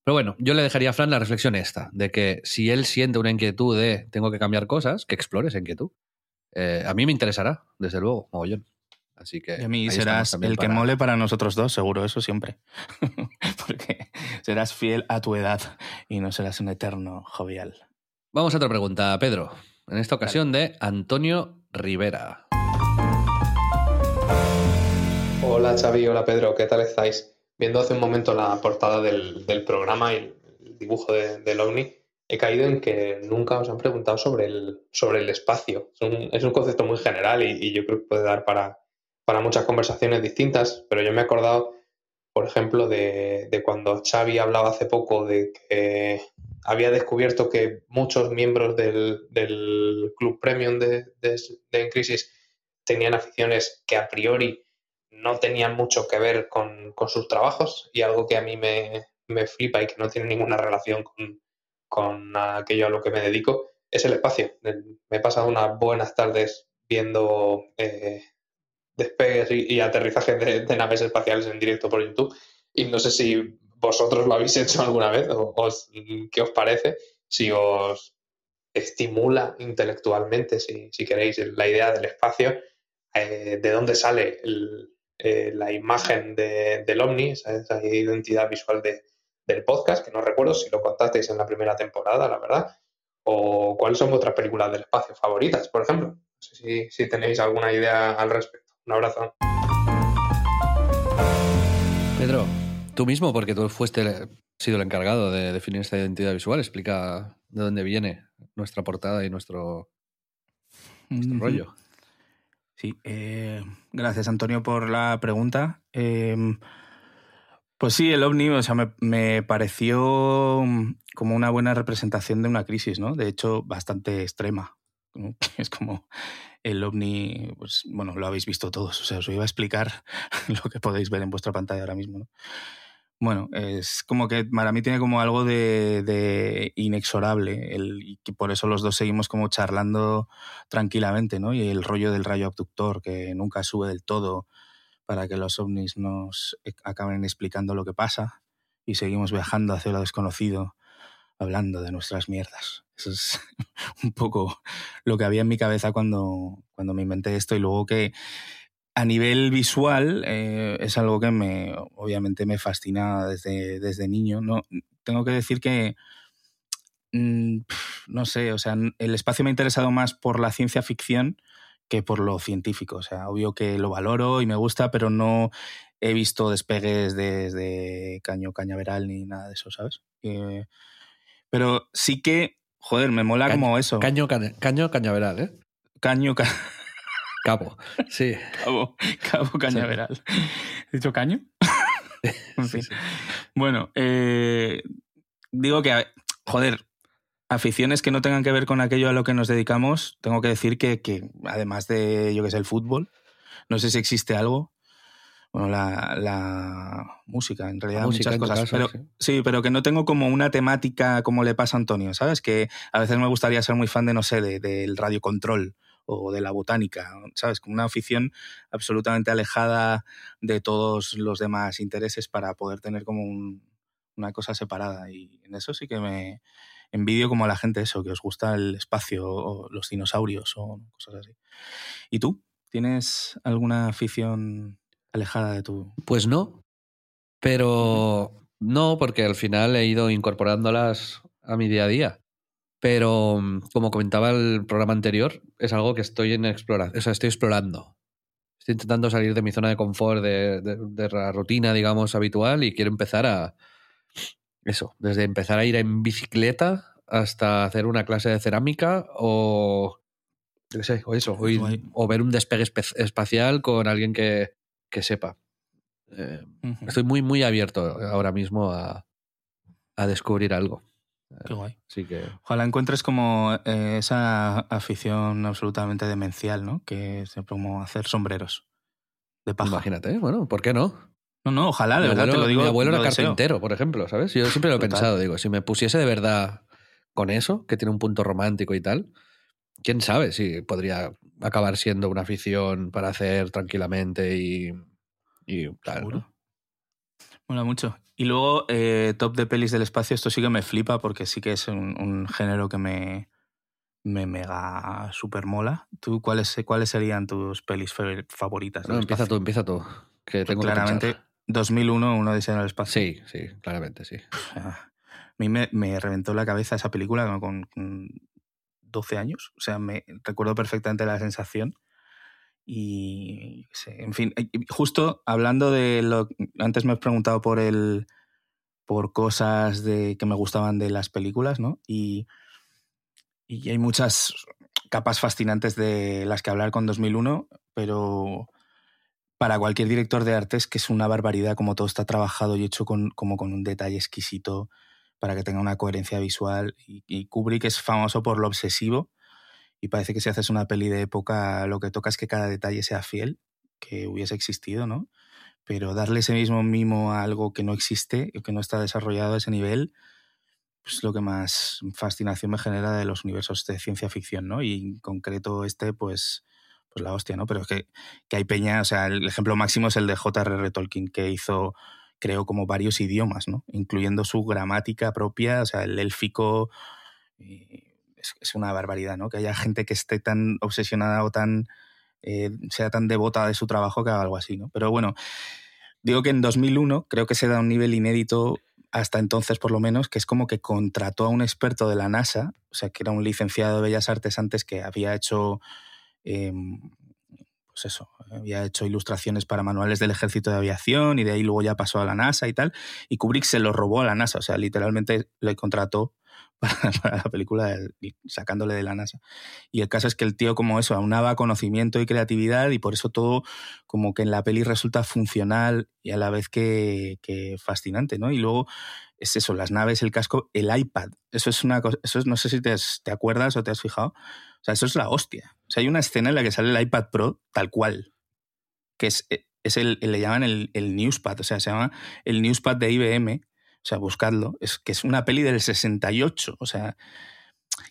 Pero bueno, yo le dejaría a Fran la reflexión esta, de que si él siente una inquietud de tengo que cambiar cosas, que explore esa inquietud. Eh, a mí me interesará, desde luego, mogollón. Así que. Y a mí serás el para... que mole para nosotros dos, seguro, eso siempre. Porque serás fiel a tu edad y no serás un eterno jovial. Vamos a otra pregunta, Pedro. En esta ocasión Dale. de Antonio Rivera. Hola Xavi, hola Pedro, ¿qué tal estáis? Viendo hace un momento la portada del, del programa y el dibujo de, del OVNI, he caído en que nunca os han preguntado sobre el, sobre el espacio. Es un, es un concepto muy general y, y yo creo que puede dar para, para muchas conversaciones distintas, pero yo me he acordado, por ejemplo, de, cuando Xavi hablaba hace poco de que había descubierto que muchos miembros del, del club premium de, de Crisis tenían aficiones que a priori no tenían mucho que ver con, con, sus trabajos y algo que a mí me, me flipa y que no tiene ninguna relación con, con, aquello a lo que me dedico es el espacio. Me he pasado unas buenas tardes viendo eh, despegues y, y aterrizajes de, de, naves espaciales en directo por YouTube. Y no sé si vosotros lo habéis hecho alguna vez o os, qué os parece, si os estimula intelectualmente, si, si queréis, la idea del espacio, eh, de dónde sale el, eh, la imagen del Omni, esa, identidad visual del podcast, que no recuerdo si lo contasteis en la primera temporada, la verdad, o cuáles son vuestras películas del espacio favoritas, por ejemplo. No sé si, tenéis alguna idea al respecto. Un abrazo. Pedro, tú mismo, porque tú fuiste sido el encargado de definir esta identidad visual, explica de dónde viene nuestra portada y nuestro, rollo. Sí, eh, gracias Antonio por la pregunta. Em, pues sí, el ovni o sea, me, pareció como una buena representación de una crisis, ¿no? De hecho, bastante extrema. Es como el ovni, pues bueno, lo habéis visto todos. O sea, os iba a explicar lo que podéis ver en vuestra pantalla ahora mismo, ¿no? Bueno, es como que para mí tiene como algo de, inexorable el, y por eso los dos seguimos como charlando tranquilamente, ¿no? Y el rollo del rayo abductor que nunca sube del todo para que los ovnis nos e, acaben explicando lo que pasa y seguimos viajando hacia lo desconocido hablando de nuestras mierdas. Eso es un poco lo que había en mi cabeza cuando, cuando me inventé esto y luego que a nivel visual eh, es algo que me obviamente me fascina desde, desde niño. No, tengo que decir que mm, no sé, o sea, el espacio me ha interesado más por la ciencia ficción que por lo científico. O sea, obvio que lo valoro y me gusta, pero no he visto despegues desde Caño Cañaveral ni nada de eso, ¿sabes? Pero sí que, joder, me mola como eso. Caño, caño Cañaveral, ¿eh? Caño Cañaveral. Cabo, sí. Cabo, Cabo Cañaveral. ¿He dicho caño? en fin. Bueno, eh, digo que, joder, aficiones que no tengan que ver con aquello a lo que nos dedicamos, tengo que decir que, además de, yo que sé, el fútbol, no sé si existe algo. Bueno, la, música, en realidad, muchas cosas. pero, sí. pero que no tengo como una temática como le pasa a Antonio, ¿sabes? Que a veces me gustaría ser muy fan de, no sé, del radio control o de la botánica, ¿sabes? Con una afición absolutamente alejada de todos los demás intereses para poder tener como una cosa separada. Y en eso sí que me envidio como a la gente eso, que os gusta el espacio o los dinosaurios o cosas así. ¿Y tú? ¿Tienes alguna afición alejada de tu...? Pues no, pero no, porque al final he ido incorporándolas a mi día a día. Pero, mm, como comentaba el programa anterior, es algo que estoy en exploración, o sea, estoy explorando. Estoy intentando salir de mi zona de confort, de, de, la rutina, digamos, habitual, y quiero empezar a. Eso, desde empezar a ir en bicicleta hasta hacer una clase de cerámica o. Yo sé, o eso, o, ver un despegue espacial con alguien que, que sepa. Eh, estoy muy, muy abierto ahora mismo a, a descubrir algo. Qué guay. que... Ojalá encuentres como eh, esa afición absolutamente demencial, ¿no? Que es como hacer sombreros de paja. Imagínate, bueno, ¿por qué no? No, no, ojalá, de verdad te lo digo. Mi abuelo era carpintero, por ejemplo, ¿sabes? Yo siempre lo he pensado, digo, si me pusiese de verdad con eso, que tiene un punto romántico y tal, quién sabe si podría acabar siendo una afición para hacer tranquilamente y, y tal. Mola mucho. Y luego, eh, top de pelis del espacio, esto sí que me flipa porque sí que es un, género que me, me mega super mola. ¿Tú cuáles, cuáles serían tus pelis favoritas? No, empieza tú, empieza tú. Que pues tengo claramente, 2001, uno diseño del espacio. Sí, sí, claramente, sí. A mí me, me reventó la cabeza esa película con, 12 años. O sea, me recuerdo perfectamente la sensación. Y, en fin, justo hablando de lo... Antes me has preguntado por el por cosas de, que me gustaban de las películas, ¿no? Y, y hay muchas capas fascinantes de las que hablar con 2001, pero para cualquier director de artes que es una barbaridad como todo está trabajado y hecho con, como con un detalle exquisito para que tenga una coherencia visual. Y, y Kubrick es famoso por lo obsesivo y parece que si haces una peli de época lo que toca es que cada detalle sea fiel, que hubiese existido, ¿no? Pero darle ese mismo mimo a algo que no existe que no está desarrollado a ese nivel, pues lo que más fascinación me genera de los universos de ciencia ficción, ¿no? Y en concreto este, pues, pues la hostia, ¿no? Pero es que, que hay peña, o sea, el ejemplo máximo es el de J.R.R. Tolkien, que hizo, creo, como varios idiomas, ¿no? Incluyendo su gramática propia, o sea, el élfico... Y es, una barbaridad, ¿no? Que haya gente que esté tan obsesionada o tan eh, sea tan devota de su trabajo que haga algo así, ¿no? Pero bueno, digo que en 2001 creo que se da un nivel inédito hasta entonces por lo menos, que es como que contrató a un experto de la NASA, o sea, que era un licenciado de Bellas Artes antes que había hecho, em, pues eso, había hecho ilustraciones para manuales del ejército de aviación y de ahí luego ya pasó a la NASA y tal, y Kubrick se lo robó a la NASA, o sea, literalmente le contrató para, la película sacándole de la NASA. Y el caso es que el tío como eso, aunaba conocimiento y creatividad y por eso todo como que en la peli resulta funcional y a la vez que, fascinante, ¿no? Y luego es eso, las naves, el casco, el iPad. Eso es una cosa, eso no sé si te, te acuerdas o te has fijado. O sea, eso es la hostia. Hay una escena en la que sale el iPad Pro tal cual, que es, es el, le llaman el, el Newspad, o sea, se llama el Newspad de IBM o sea, buscadlo. Es que es una peli del 68. O sea,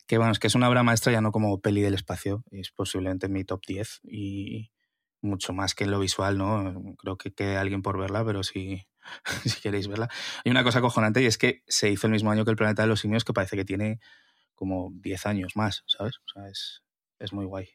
que bueno, es que es una obra maestra ya no como peli del espacio. Es posiblemente mi top 10 y mucho más que en lo visual, ¿no? Creo que quede alguien por verla, pero si, si queréis verla. Hay una cosa cojonante y es que se hizo el mismo año que El Planeta de los Simios, que parece que tiene como 10 años más, ¿sabes? O sea, es, es muy guay.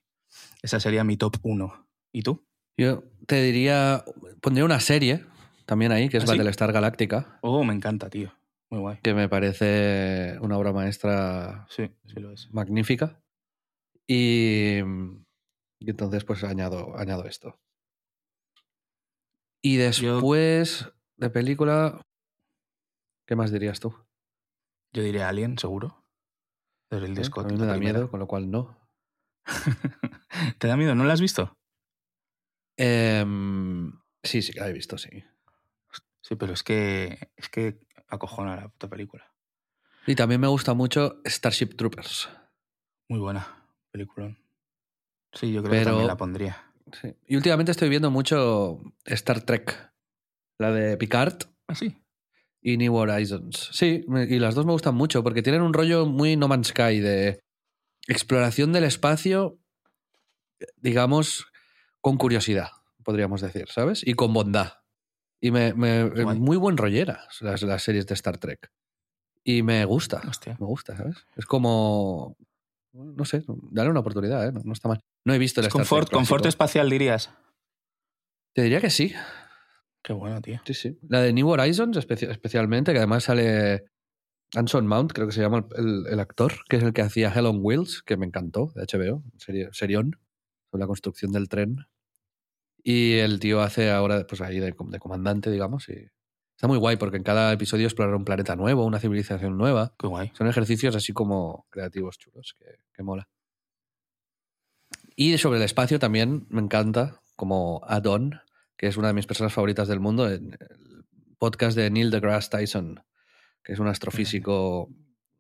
Esa sería mi top 1. ¿Y tú? Yo te diría, pondría una serie también ahí, que es ¿Ah, Battlestar Galáctica. Oh, me encanta, tío. Muy guay. Que me parece una obra maestra sí, sí lo es. magnífica. Y, entonces, pues añado, añado esto. Y después de película, ¿qué más dirías tú? Yo diría Alien, seguro. Desde el A mí me da miedo, con lo cual no. ¿Te da miedo? ¿No la has visto? Em, sí, sí la he visto, sí. Sí, pero es que es que acojona la puta película. Y también me gusta mucho Starship Troopers. Muy buena película. Sí, yo creo que también la pondría. Sí. Y últimamente estoy viendo mucho Star Trek. La de Picard. ¿Ah, sí? Y New Horizons. Sí, y las dos me gustan mucho porque tienen un rollo muy No Man's Sky de exploración del espacio, digamos, con curiosidad, podríamos decir, ¿sabes? Y con bondad. Y me, me muy buen rollera las, las, series de Star Trek. Y me gusta. Me gusta, ¿sabes? Es como. No sé, dale una oportunidad, ¿eh? no, está mal. No he visto el Star confort, Confort espacial, dirías. Te diría que sí. Qué bueno, tío. Sí, sí. La de New Horizons, especialmente, que además sale Anson Mount, creo que se llama el, el, actor, que es el que hacía Hell on Wheels, que me encantó, de HBO, serie, serión, sobre la construcción del tren. Y el tío hace ahora, pues ahí de, comandante, digamos, y está muy guay porque en cada episodio explora un planeta nuevo, una civilización nueva. Qué guay. Son ejercicios así como creativos chulos, que, mola. Y sobre el espacio también me encanta, como Adon, que es una de mis personas favoritas del mundo, el podcast de Neil deGrasse Tyson, que es un astrofísico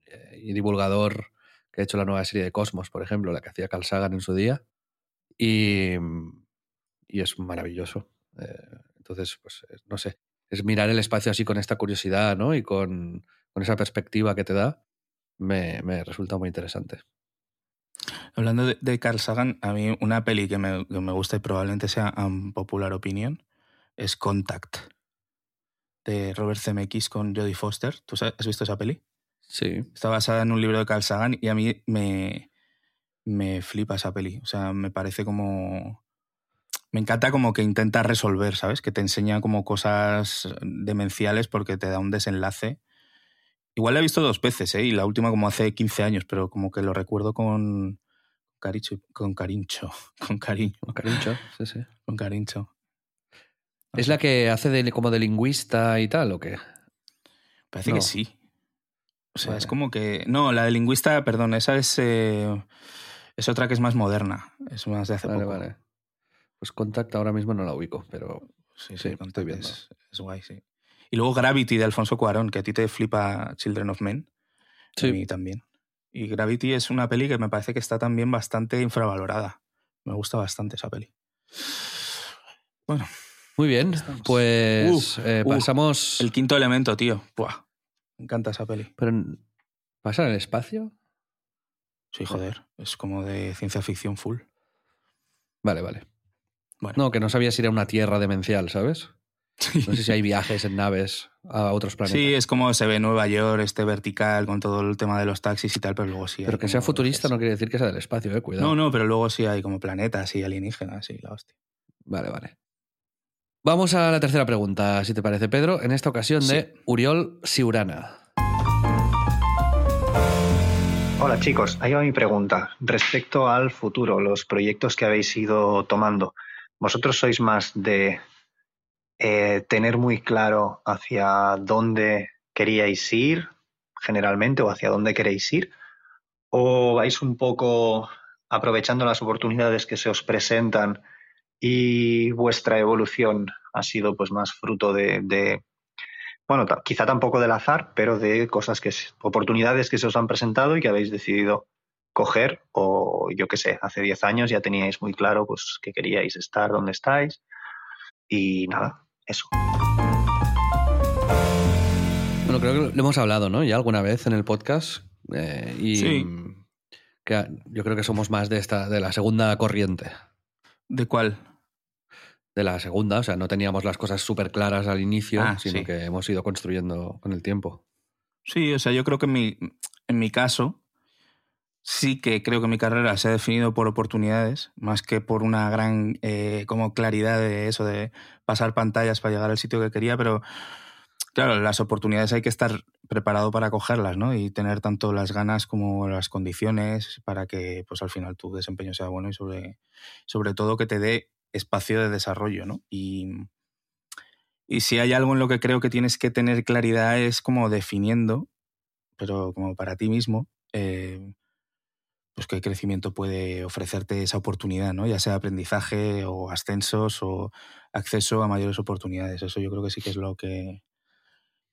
eh, y divulgador que ha hecho la nueva serie de Cosmos, por ejemplo, la que hacía Carl Sagan en su día. Y, y es maravilloso. Eh, entonces, pues, no sé, es mirar el espacio así con esta curiosidad, ¿no? Y con, esa perspectiva que te da, me, resulta muy interesante. Hablando de, Carl Sagan, a mí una peli que me, gusta y probablemente sea un popular opinion es Contact, de Robert Zemeckis con Jodie Foster. ¿Tú has visto esa peli? Sí. Está basada en un libro de Carl Sagan y a mí me, me flipa esa peli. O sea, me parece como me encanta como que intenta resolver, ¿sabes? Que te enseña como cosas demenciales porque te da un desenlace. Igual la he visto dos veces, ¿eh? Y la última como hace 15 años, pero como que lo recuerdo con caricho, con carincho, con cariño. Con carincho, sí, sí. Con carincho. ¿Es la que hace de, como de lingüista y tal o qué? Parece que sí. O sea, es como que... No, la de lingüista, perdón, esa es... Eh, es otra que es más moderna. Es más de hace vale, poco. Vale. Pues Contact ahora mismo no la ubico, pero sí, sí, estoy viendo. Es, guay, sí. Y luego Gravity de Alfonso Cuarón, que a ti te flipa Children of Men. Sí. A mí también. Y Gravity es una peli que me parece que está también bastante infravalorada. Me gusta bastante esa peli. Bueno. Muy bien, pues eh, pasamos... El quinto elemento, tío. Buah, me encanta esa peli. ¿Pero pasa en el espacio? Sí, joder. Es como de ciencia ficción full. Vale, vale. No, que no sabía si era una tierra demencial, ¿sabes? No sé si hay viajes en naves a otros planetas. Sí, es como se ve Nueva York, este vertical con todo el tema de los taxis y tal, pero luego sí. Pero que sea futurista no quiere decir que sea del espacio, eh, cuidado. No, no, pero luego sí hay como planetas y alienígenas y la hostia. Vale, vale. Vamos a la tercera pregunta, si te parece, Pedro. En esta ocasión de Uriol Siurana. Hola chicos, ahí va mi pregunta. Respecto al futuro, los proyectos que habéis ido tomando, ¿vosotros sois más de eh, tener muy claro hacia dónde queríais ir generalmente o hacia dónde queréis ir? ¿O vais un poco aprovechando las oportunidades que se os presentan y vuestra evolución ha sido pues más fruto de, bueno, quizá tampoco del azar, pero de cosas que, oportunidades que se os han presentado y que habéis decidido coger o yo qué sé, hace 10 años ya teníais muy claro pues que queríais estar donde estáis y nada, eso. Bueno, creo que lo hemos hablado, ¿no? Ya alguna vez en el podcast eh, y sí. que yo creo que somos más de esta de la segunda corriente. ¿De cuál? De la segunda, o sea, no teníamos las cosas súper claras al inicio, Ah, sino sí. que hemos ido construyendo con el tiempo. Sí, o sea, yo creo que en mi, en mi caso sí que creo que mi carrera se ha definido por oportunidades, más que por una gran eh, como claridad de eso, de pasar pantallas para llegar al sitio que quería, pero claro, las oportunidades hay que estar preparado para cogerlas, ¿no? Y tener tanto las ganas como las condiciones para que pues al final tu desempeño sea bueno y sobre, sobre todo que te dé espacio de desarrollo, ¿no? Y, y si hay algo en lo que creo que tienes que tener claridad es como definiendo, pero como para ti mismo, eh, pues qué crecimiento puede ofrecerte esa oportunidad, ¿no? Ya sea aprendizaje o ascensos o acceso a mayores oportunidades. Eso yo creo que sí que es lo que,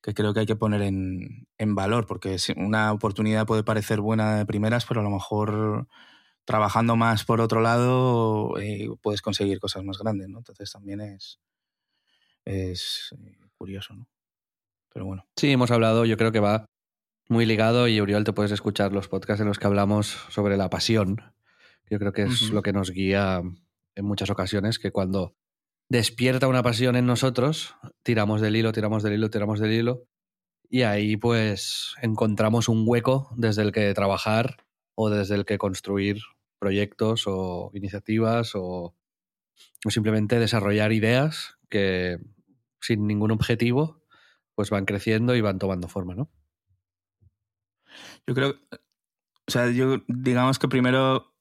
que creo que hay que poner en, en valor, porque una oportunidad puede parecer buena de primeras, pero a lo mejor trabajando más por otro lado eh, puedes conseguir cosas más grandes, ¿no? Entonces también es, es eh, curioso, ¿no? Pero bueno. Sí, hemos hablado, yo creo que va muy ligado y Uriol te puedes escuchar los podcasts en los que hablamos sobre la pasión. Yo creo que es lo que nos guía en muchas ocasiones, que cuando despierta una pasión en nosotros, tiramos del hilo, tiramos del hilo, tiramos del hilo y ahí pues encontramos un hueco desde el que trabajar o desde el que construir proyectos o iniciativas o, simplemente desarrollar ideas que sin ningún objetivo pues van creciendo y van tomando forma, ¿no? Yo creo, o sea, yo digamos que primero,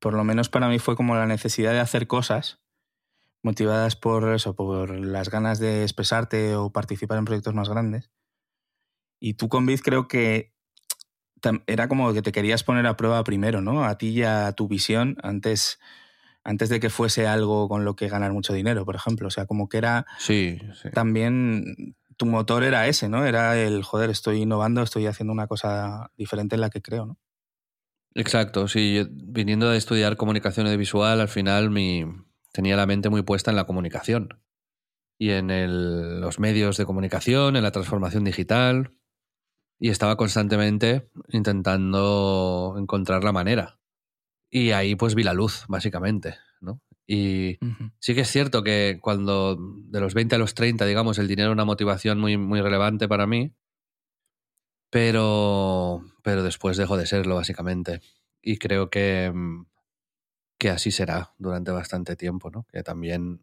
por lo menos para mí fue como la necesidad de hacer cosas motivadas por eso, por las ganas de expresarte o participar en proyectos más grandes. Y tú con Biz creo que era como que te querías poner a prueba primero, ¿no? A ti y a tu visión antes, antes de que fuese algo con lo que ganar mucho dinero, por ejemplo. O sea, como que era Sí, sí. también tu motor era ese, ¿no? Era el, joder, estoy innovando, estoy haciendo una cosa diferente en la que creo, ¿no? Exacto, sí. yo, viniendo de estudiar comunicación audiovisual, al final mi, tenía la mente muy puesta en la comunicación y en el- los medios de comunicación, en la transformación digital y estaba constantemente intentando encontrar la manera. Y ahí pues vi la luz, básicamente, ¿no? Y sí que es cierto que cuando de los 20 a los 30, digamos, el dinero era una motivación muy, muy relevante para mí, pero, pero después dejó de serlo, básicamente. Y creo que, que así será durante bastante tiempo, ¿no? Que también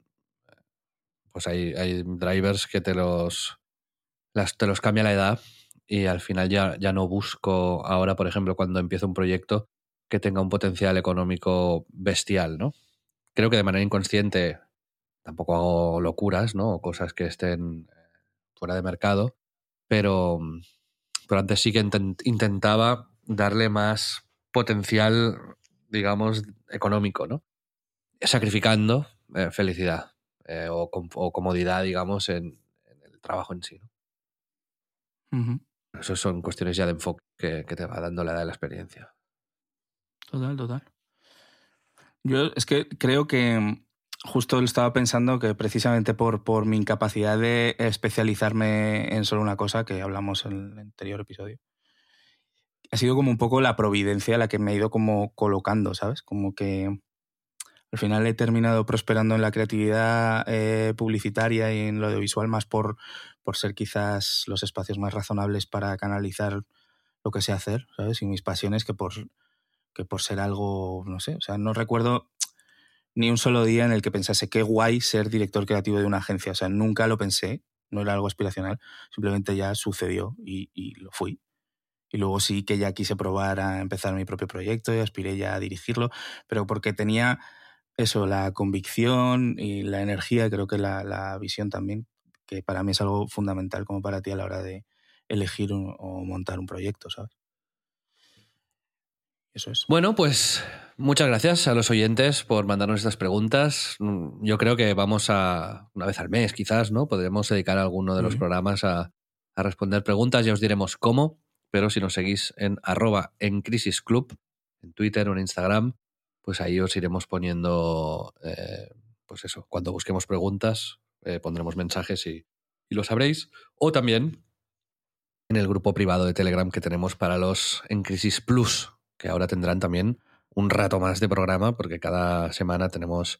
pues hay, hay drivers que te los, las, te los cambia la edad y al final ya, ya no busco ahora, por ejemplo, cuando empiezo un proyecto que tenga un potencial económico bestial, ¿no? Creo que de manera inconsciente tampoco hago locuras, ¿no? O cosas que estén eh, fuera de mercado, pero, pero antes sí que intent- intentaba darle más potencial, digamos, económico, ¿no? Sacrificando eh, felicidad eh, o, o comodidad, digamos, en, el trabajo en sí. ¿no? Eso son cuestiones ya de enfoque que, que te va dando la edad de la experiencia. Total, total. Yo es que creo que justo lo estaba pensando que precisamente por, por mi incapacidad de especializarme en solo una cosa, que hablamos en el anterior episodio, ha sido como un poco la providencia la que me ha ido como colocando, ¿sabes? Como que Al final he terminado prosperando en la creatividad eh, publicitaria y en lo audiovisual más por, por ser quizás los espacios más razonables para canalizar lo que sé hacer, ¿sabes? Y mis pasiones que por, que por ser algo, no sé, o sea, no recuerdo ni un solo día en el que pensase qué guay ser director creativo de una agencia, o sea, nunca lo pensé, no era algo aspiracional, simplemente ya sucedió y, y lo fui. Y luego sí que ya quise probar a empezar mi propio proyecto y aspiré ya a dirigirlo, pero porque tenía eso, la convicción y la energía, creo que la, la visión también, que para mí es algo fundamental como para ti a la hora de elegir un, o montar un proyecto, ¿sabes? Eso es. Bueno, pues muchas gracias a los oyentes por mandarnos estas preguntas. Mm, yo creo que vamos a, una vez al mes quizás, ¿no? Podremos dedicar alguno de los programas a, a, responder preguntas, ya os diremos cómo, pero si nos seguís en arroba en Crisis Club, en Twitter o en Instagram, pues ahí os iremos poniendo, eh, pues eso, cuando busquemos preguntas, eh, pondremos mensajes y, y lo sabréis. O también en el grupo privado de Telegram que tenemos para los En Crisis Plus, que ahora tendrán también un rato más de programa porque cada semana tenemos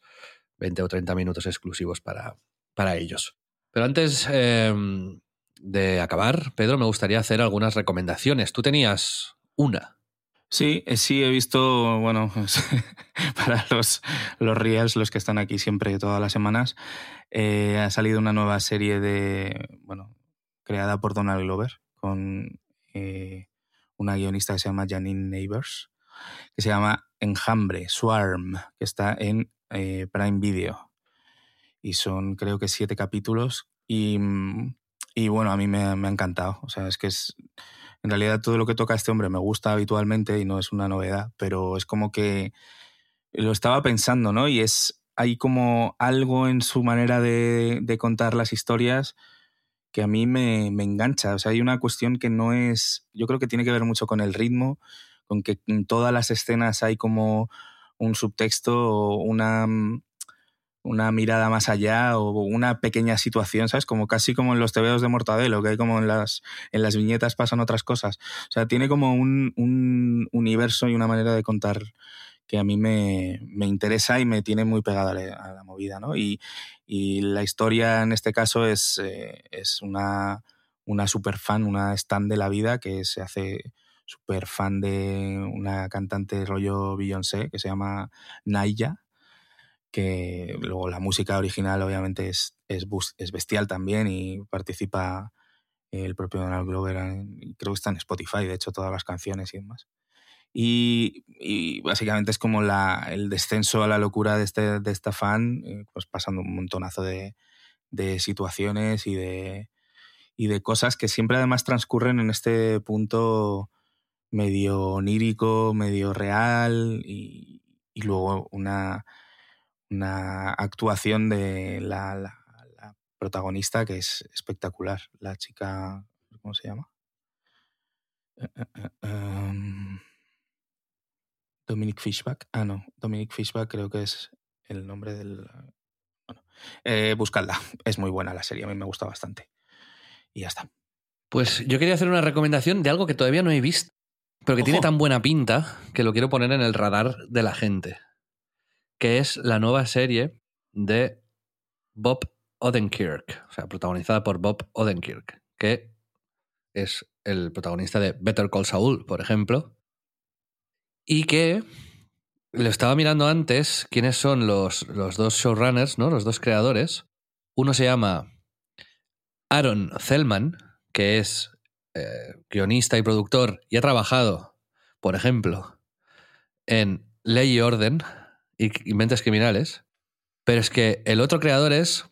20 o 30 minutos exclusivos para, para ellos. Pero antes eh, de acabar, Pedro, me gustaría hacer algunas recomendaciones. Tú tenías una. Sí, sí, he visto, bueno, para los, los reals, los que están aquí siempre todas las semanas, eh, ha salido una nueva serie de, bueno, creada por Donald Glover, con eh, una guionista que se llama Janine Neighbors, que se llama Enjambre, Swarm, que está en eh, Prime Video. Y son creo que siete capítulos y, y bueno, a mí me, me, ha encantado. O sea, es que es... En realidad todo lo que toca este hombre me gusta habitualmente y no es una novedad, pero es como que lo estaba pensando, ¿no? Y es... Hay como algo en su manera de, contar las historias que a mí me, me, engancha. O sea, hay una cuestión que no es, yo creo que tiene que ver mucho con el ritmo, con que en todas las escenas hay como un subtexto o una, una mirada más allá o una pequeña situación, ¿sabes? Como casi como en los tebeos de Mortadelo, que hay como en las, en las viñetas pasan otras cosas. O sea, tiene como un, un universo y una manera de contar que a mí me, me, interesa y me tiene muy pegada a la, movida, ¿no? Y, y, la historia en este caso es, eh, es una, una super fan, una stand de la vida que se hace super fan de una cantante rollo Beyoncé que se llama Naya, que luego la música original obviamente es, es, es bestial también y participa el propio Donald Glover, creo que está en Spotify, de hecho, todas las canciones y demás. Y, y, básicamente es como la, el descenso a la locura de, este, de esta fan, eh, pues pasando un montonazo de, de situaciones y de, y de cosas que siempre además transcurren en este punto medio onírico, medio real y, y luego una, una, actuación de la, la, la, protagonista que es espectacular, la chica, ¿cómo se llama? Uh, uh, um, Dominic Fishback. Ah, no, Dominic Fishback creo que es el nombre del... Bueno, eh, buscadla, es muy buena la serie, a mí me gusta bastante. Y ya está. Pues yo quería hacer una recomendación de algo que todavía no he visto, pero que Ojo. tiene tan buena pinta que lo quiero poner en el radar de la gente, que es la nueva serie de Bob Odenkirk, o sea, protagonizada por Bob Odenkirk, que es el protagonista de Better Call Saul, por ejemplo, y que lo estaba mirando antes quiénes son los, los dos showrunners, ¿no? Los dos creadores. Uno se llama Aaron Zellman, que es eh, guionista y productor y ha trabajado, por ejemplo, en Ley y Orden y Mentes Criminales. Pero es que el otro creador es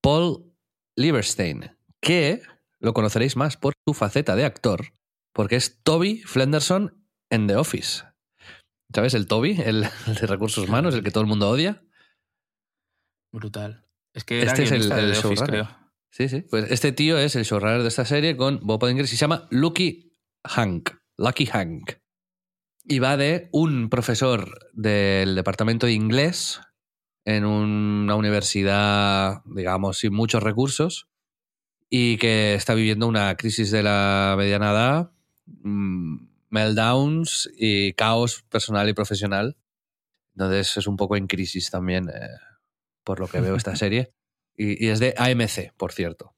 Paul Lieberstein, que lo conoceréis más por su faceta de actor, porque es Toby Flenderson en The Office. ¿Sabes? El Toby, el, el, de recursos humanos, el que todo el mundo odia. Brutal. Es que este es el, el Office, creo. Sí, sí. Pues este tío es el showrunner de esta serie con Bob Odenkirk y se llama Lucky Hank. Lucky Hank. Y va de un profesor del departamento de inglés en una universidad, digamos, sin muchos recursos y que está viviendo una crisis de la mediana edad. Mmm, meltdowns y caos personal y profesional Entonces es un poco en crisis también, eh, por lo que veo esta serie. Y, y, es de AMC, por cierto.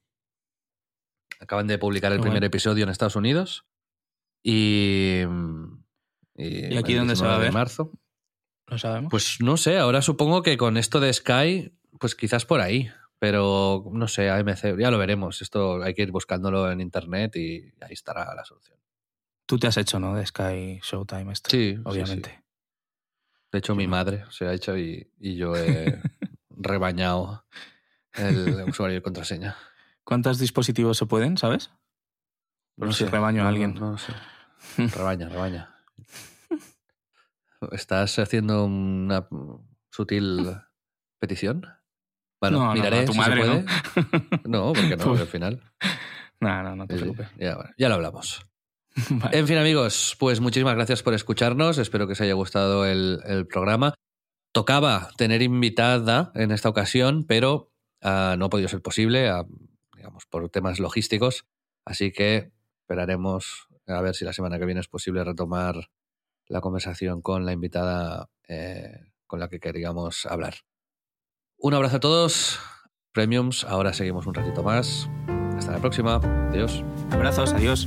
Acaban de publicar el primer episodio en Estados Unidos. Y. ¿Y, ¿Y aquí dónde se 19 va a ver? marzo. ¿Lo sabemos? Pues no sé, ahora supongo que con esto de Sky, pues quizás por ahí. Pero no sé, AMC, ya lo veremos. Esto hay que ir buscándolo en internet y ahí estará la solución. Tú te has hecho, ¿no? De Sky Showtime esto. Sí, sí, obviamente. De hecho, mi madre se ha hecho y, y yo he rebañado el usuario y contraseña. ¿Cuántos dispositivos se pueden, sabes? No sé si rebaño a no, alguien. No, no sé. Rebaña, rebaña. ¿Estás haciendo una sutil petición? Bueno, No, no, miraré tu si madre, se puede. No, porque no, Pues- al final. No, no, no te preocupes. ya, bueno, ya lo hablamos. Vale. En fin, amigos, pues muchísimas gracias por escucharnos. Espero que os haya gustado el, el programa. Tocaba tener invitada en esta ocasión, pero ah, no ha podido ser posible, ah, digamos, por temas logísticos. Así que esperaremos a ver si la semana que viene es posible retomar la conversación con la invitada eh, con la que queríamos hablar. Un abrazo a todos. Premiums, ahora seguimos un ratito más. Hasta la próxima. Adiós. Abrazos, adiós.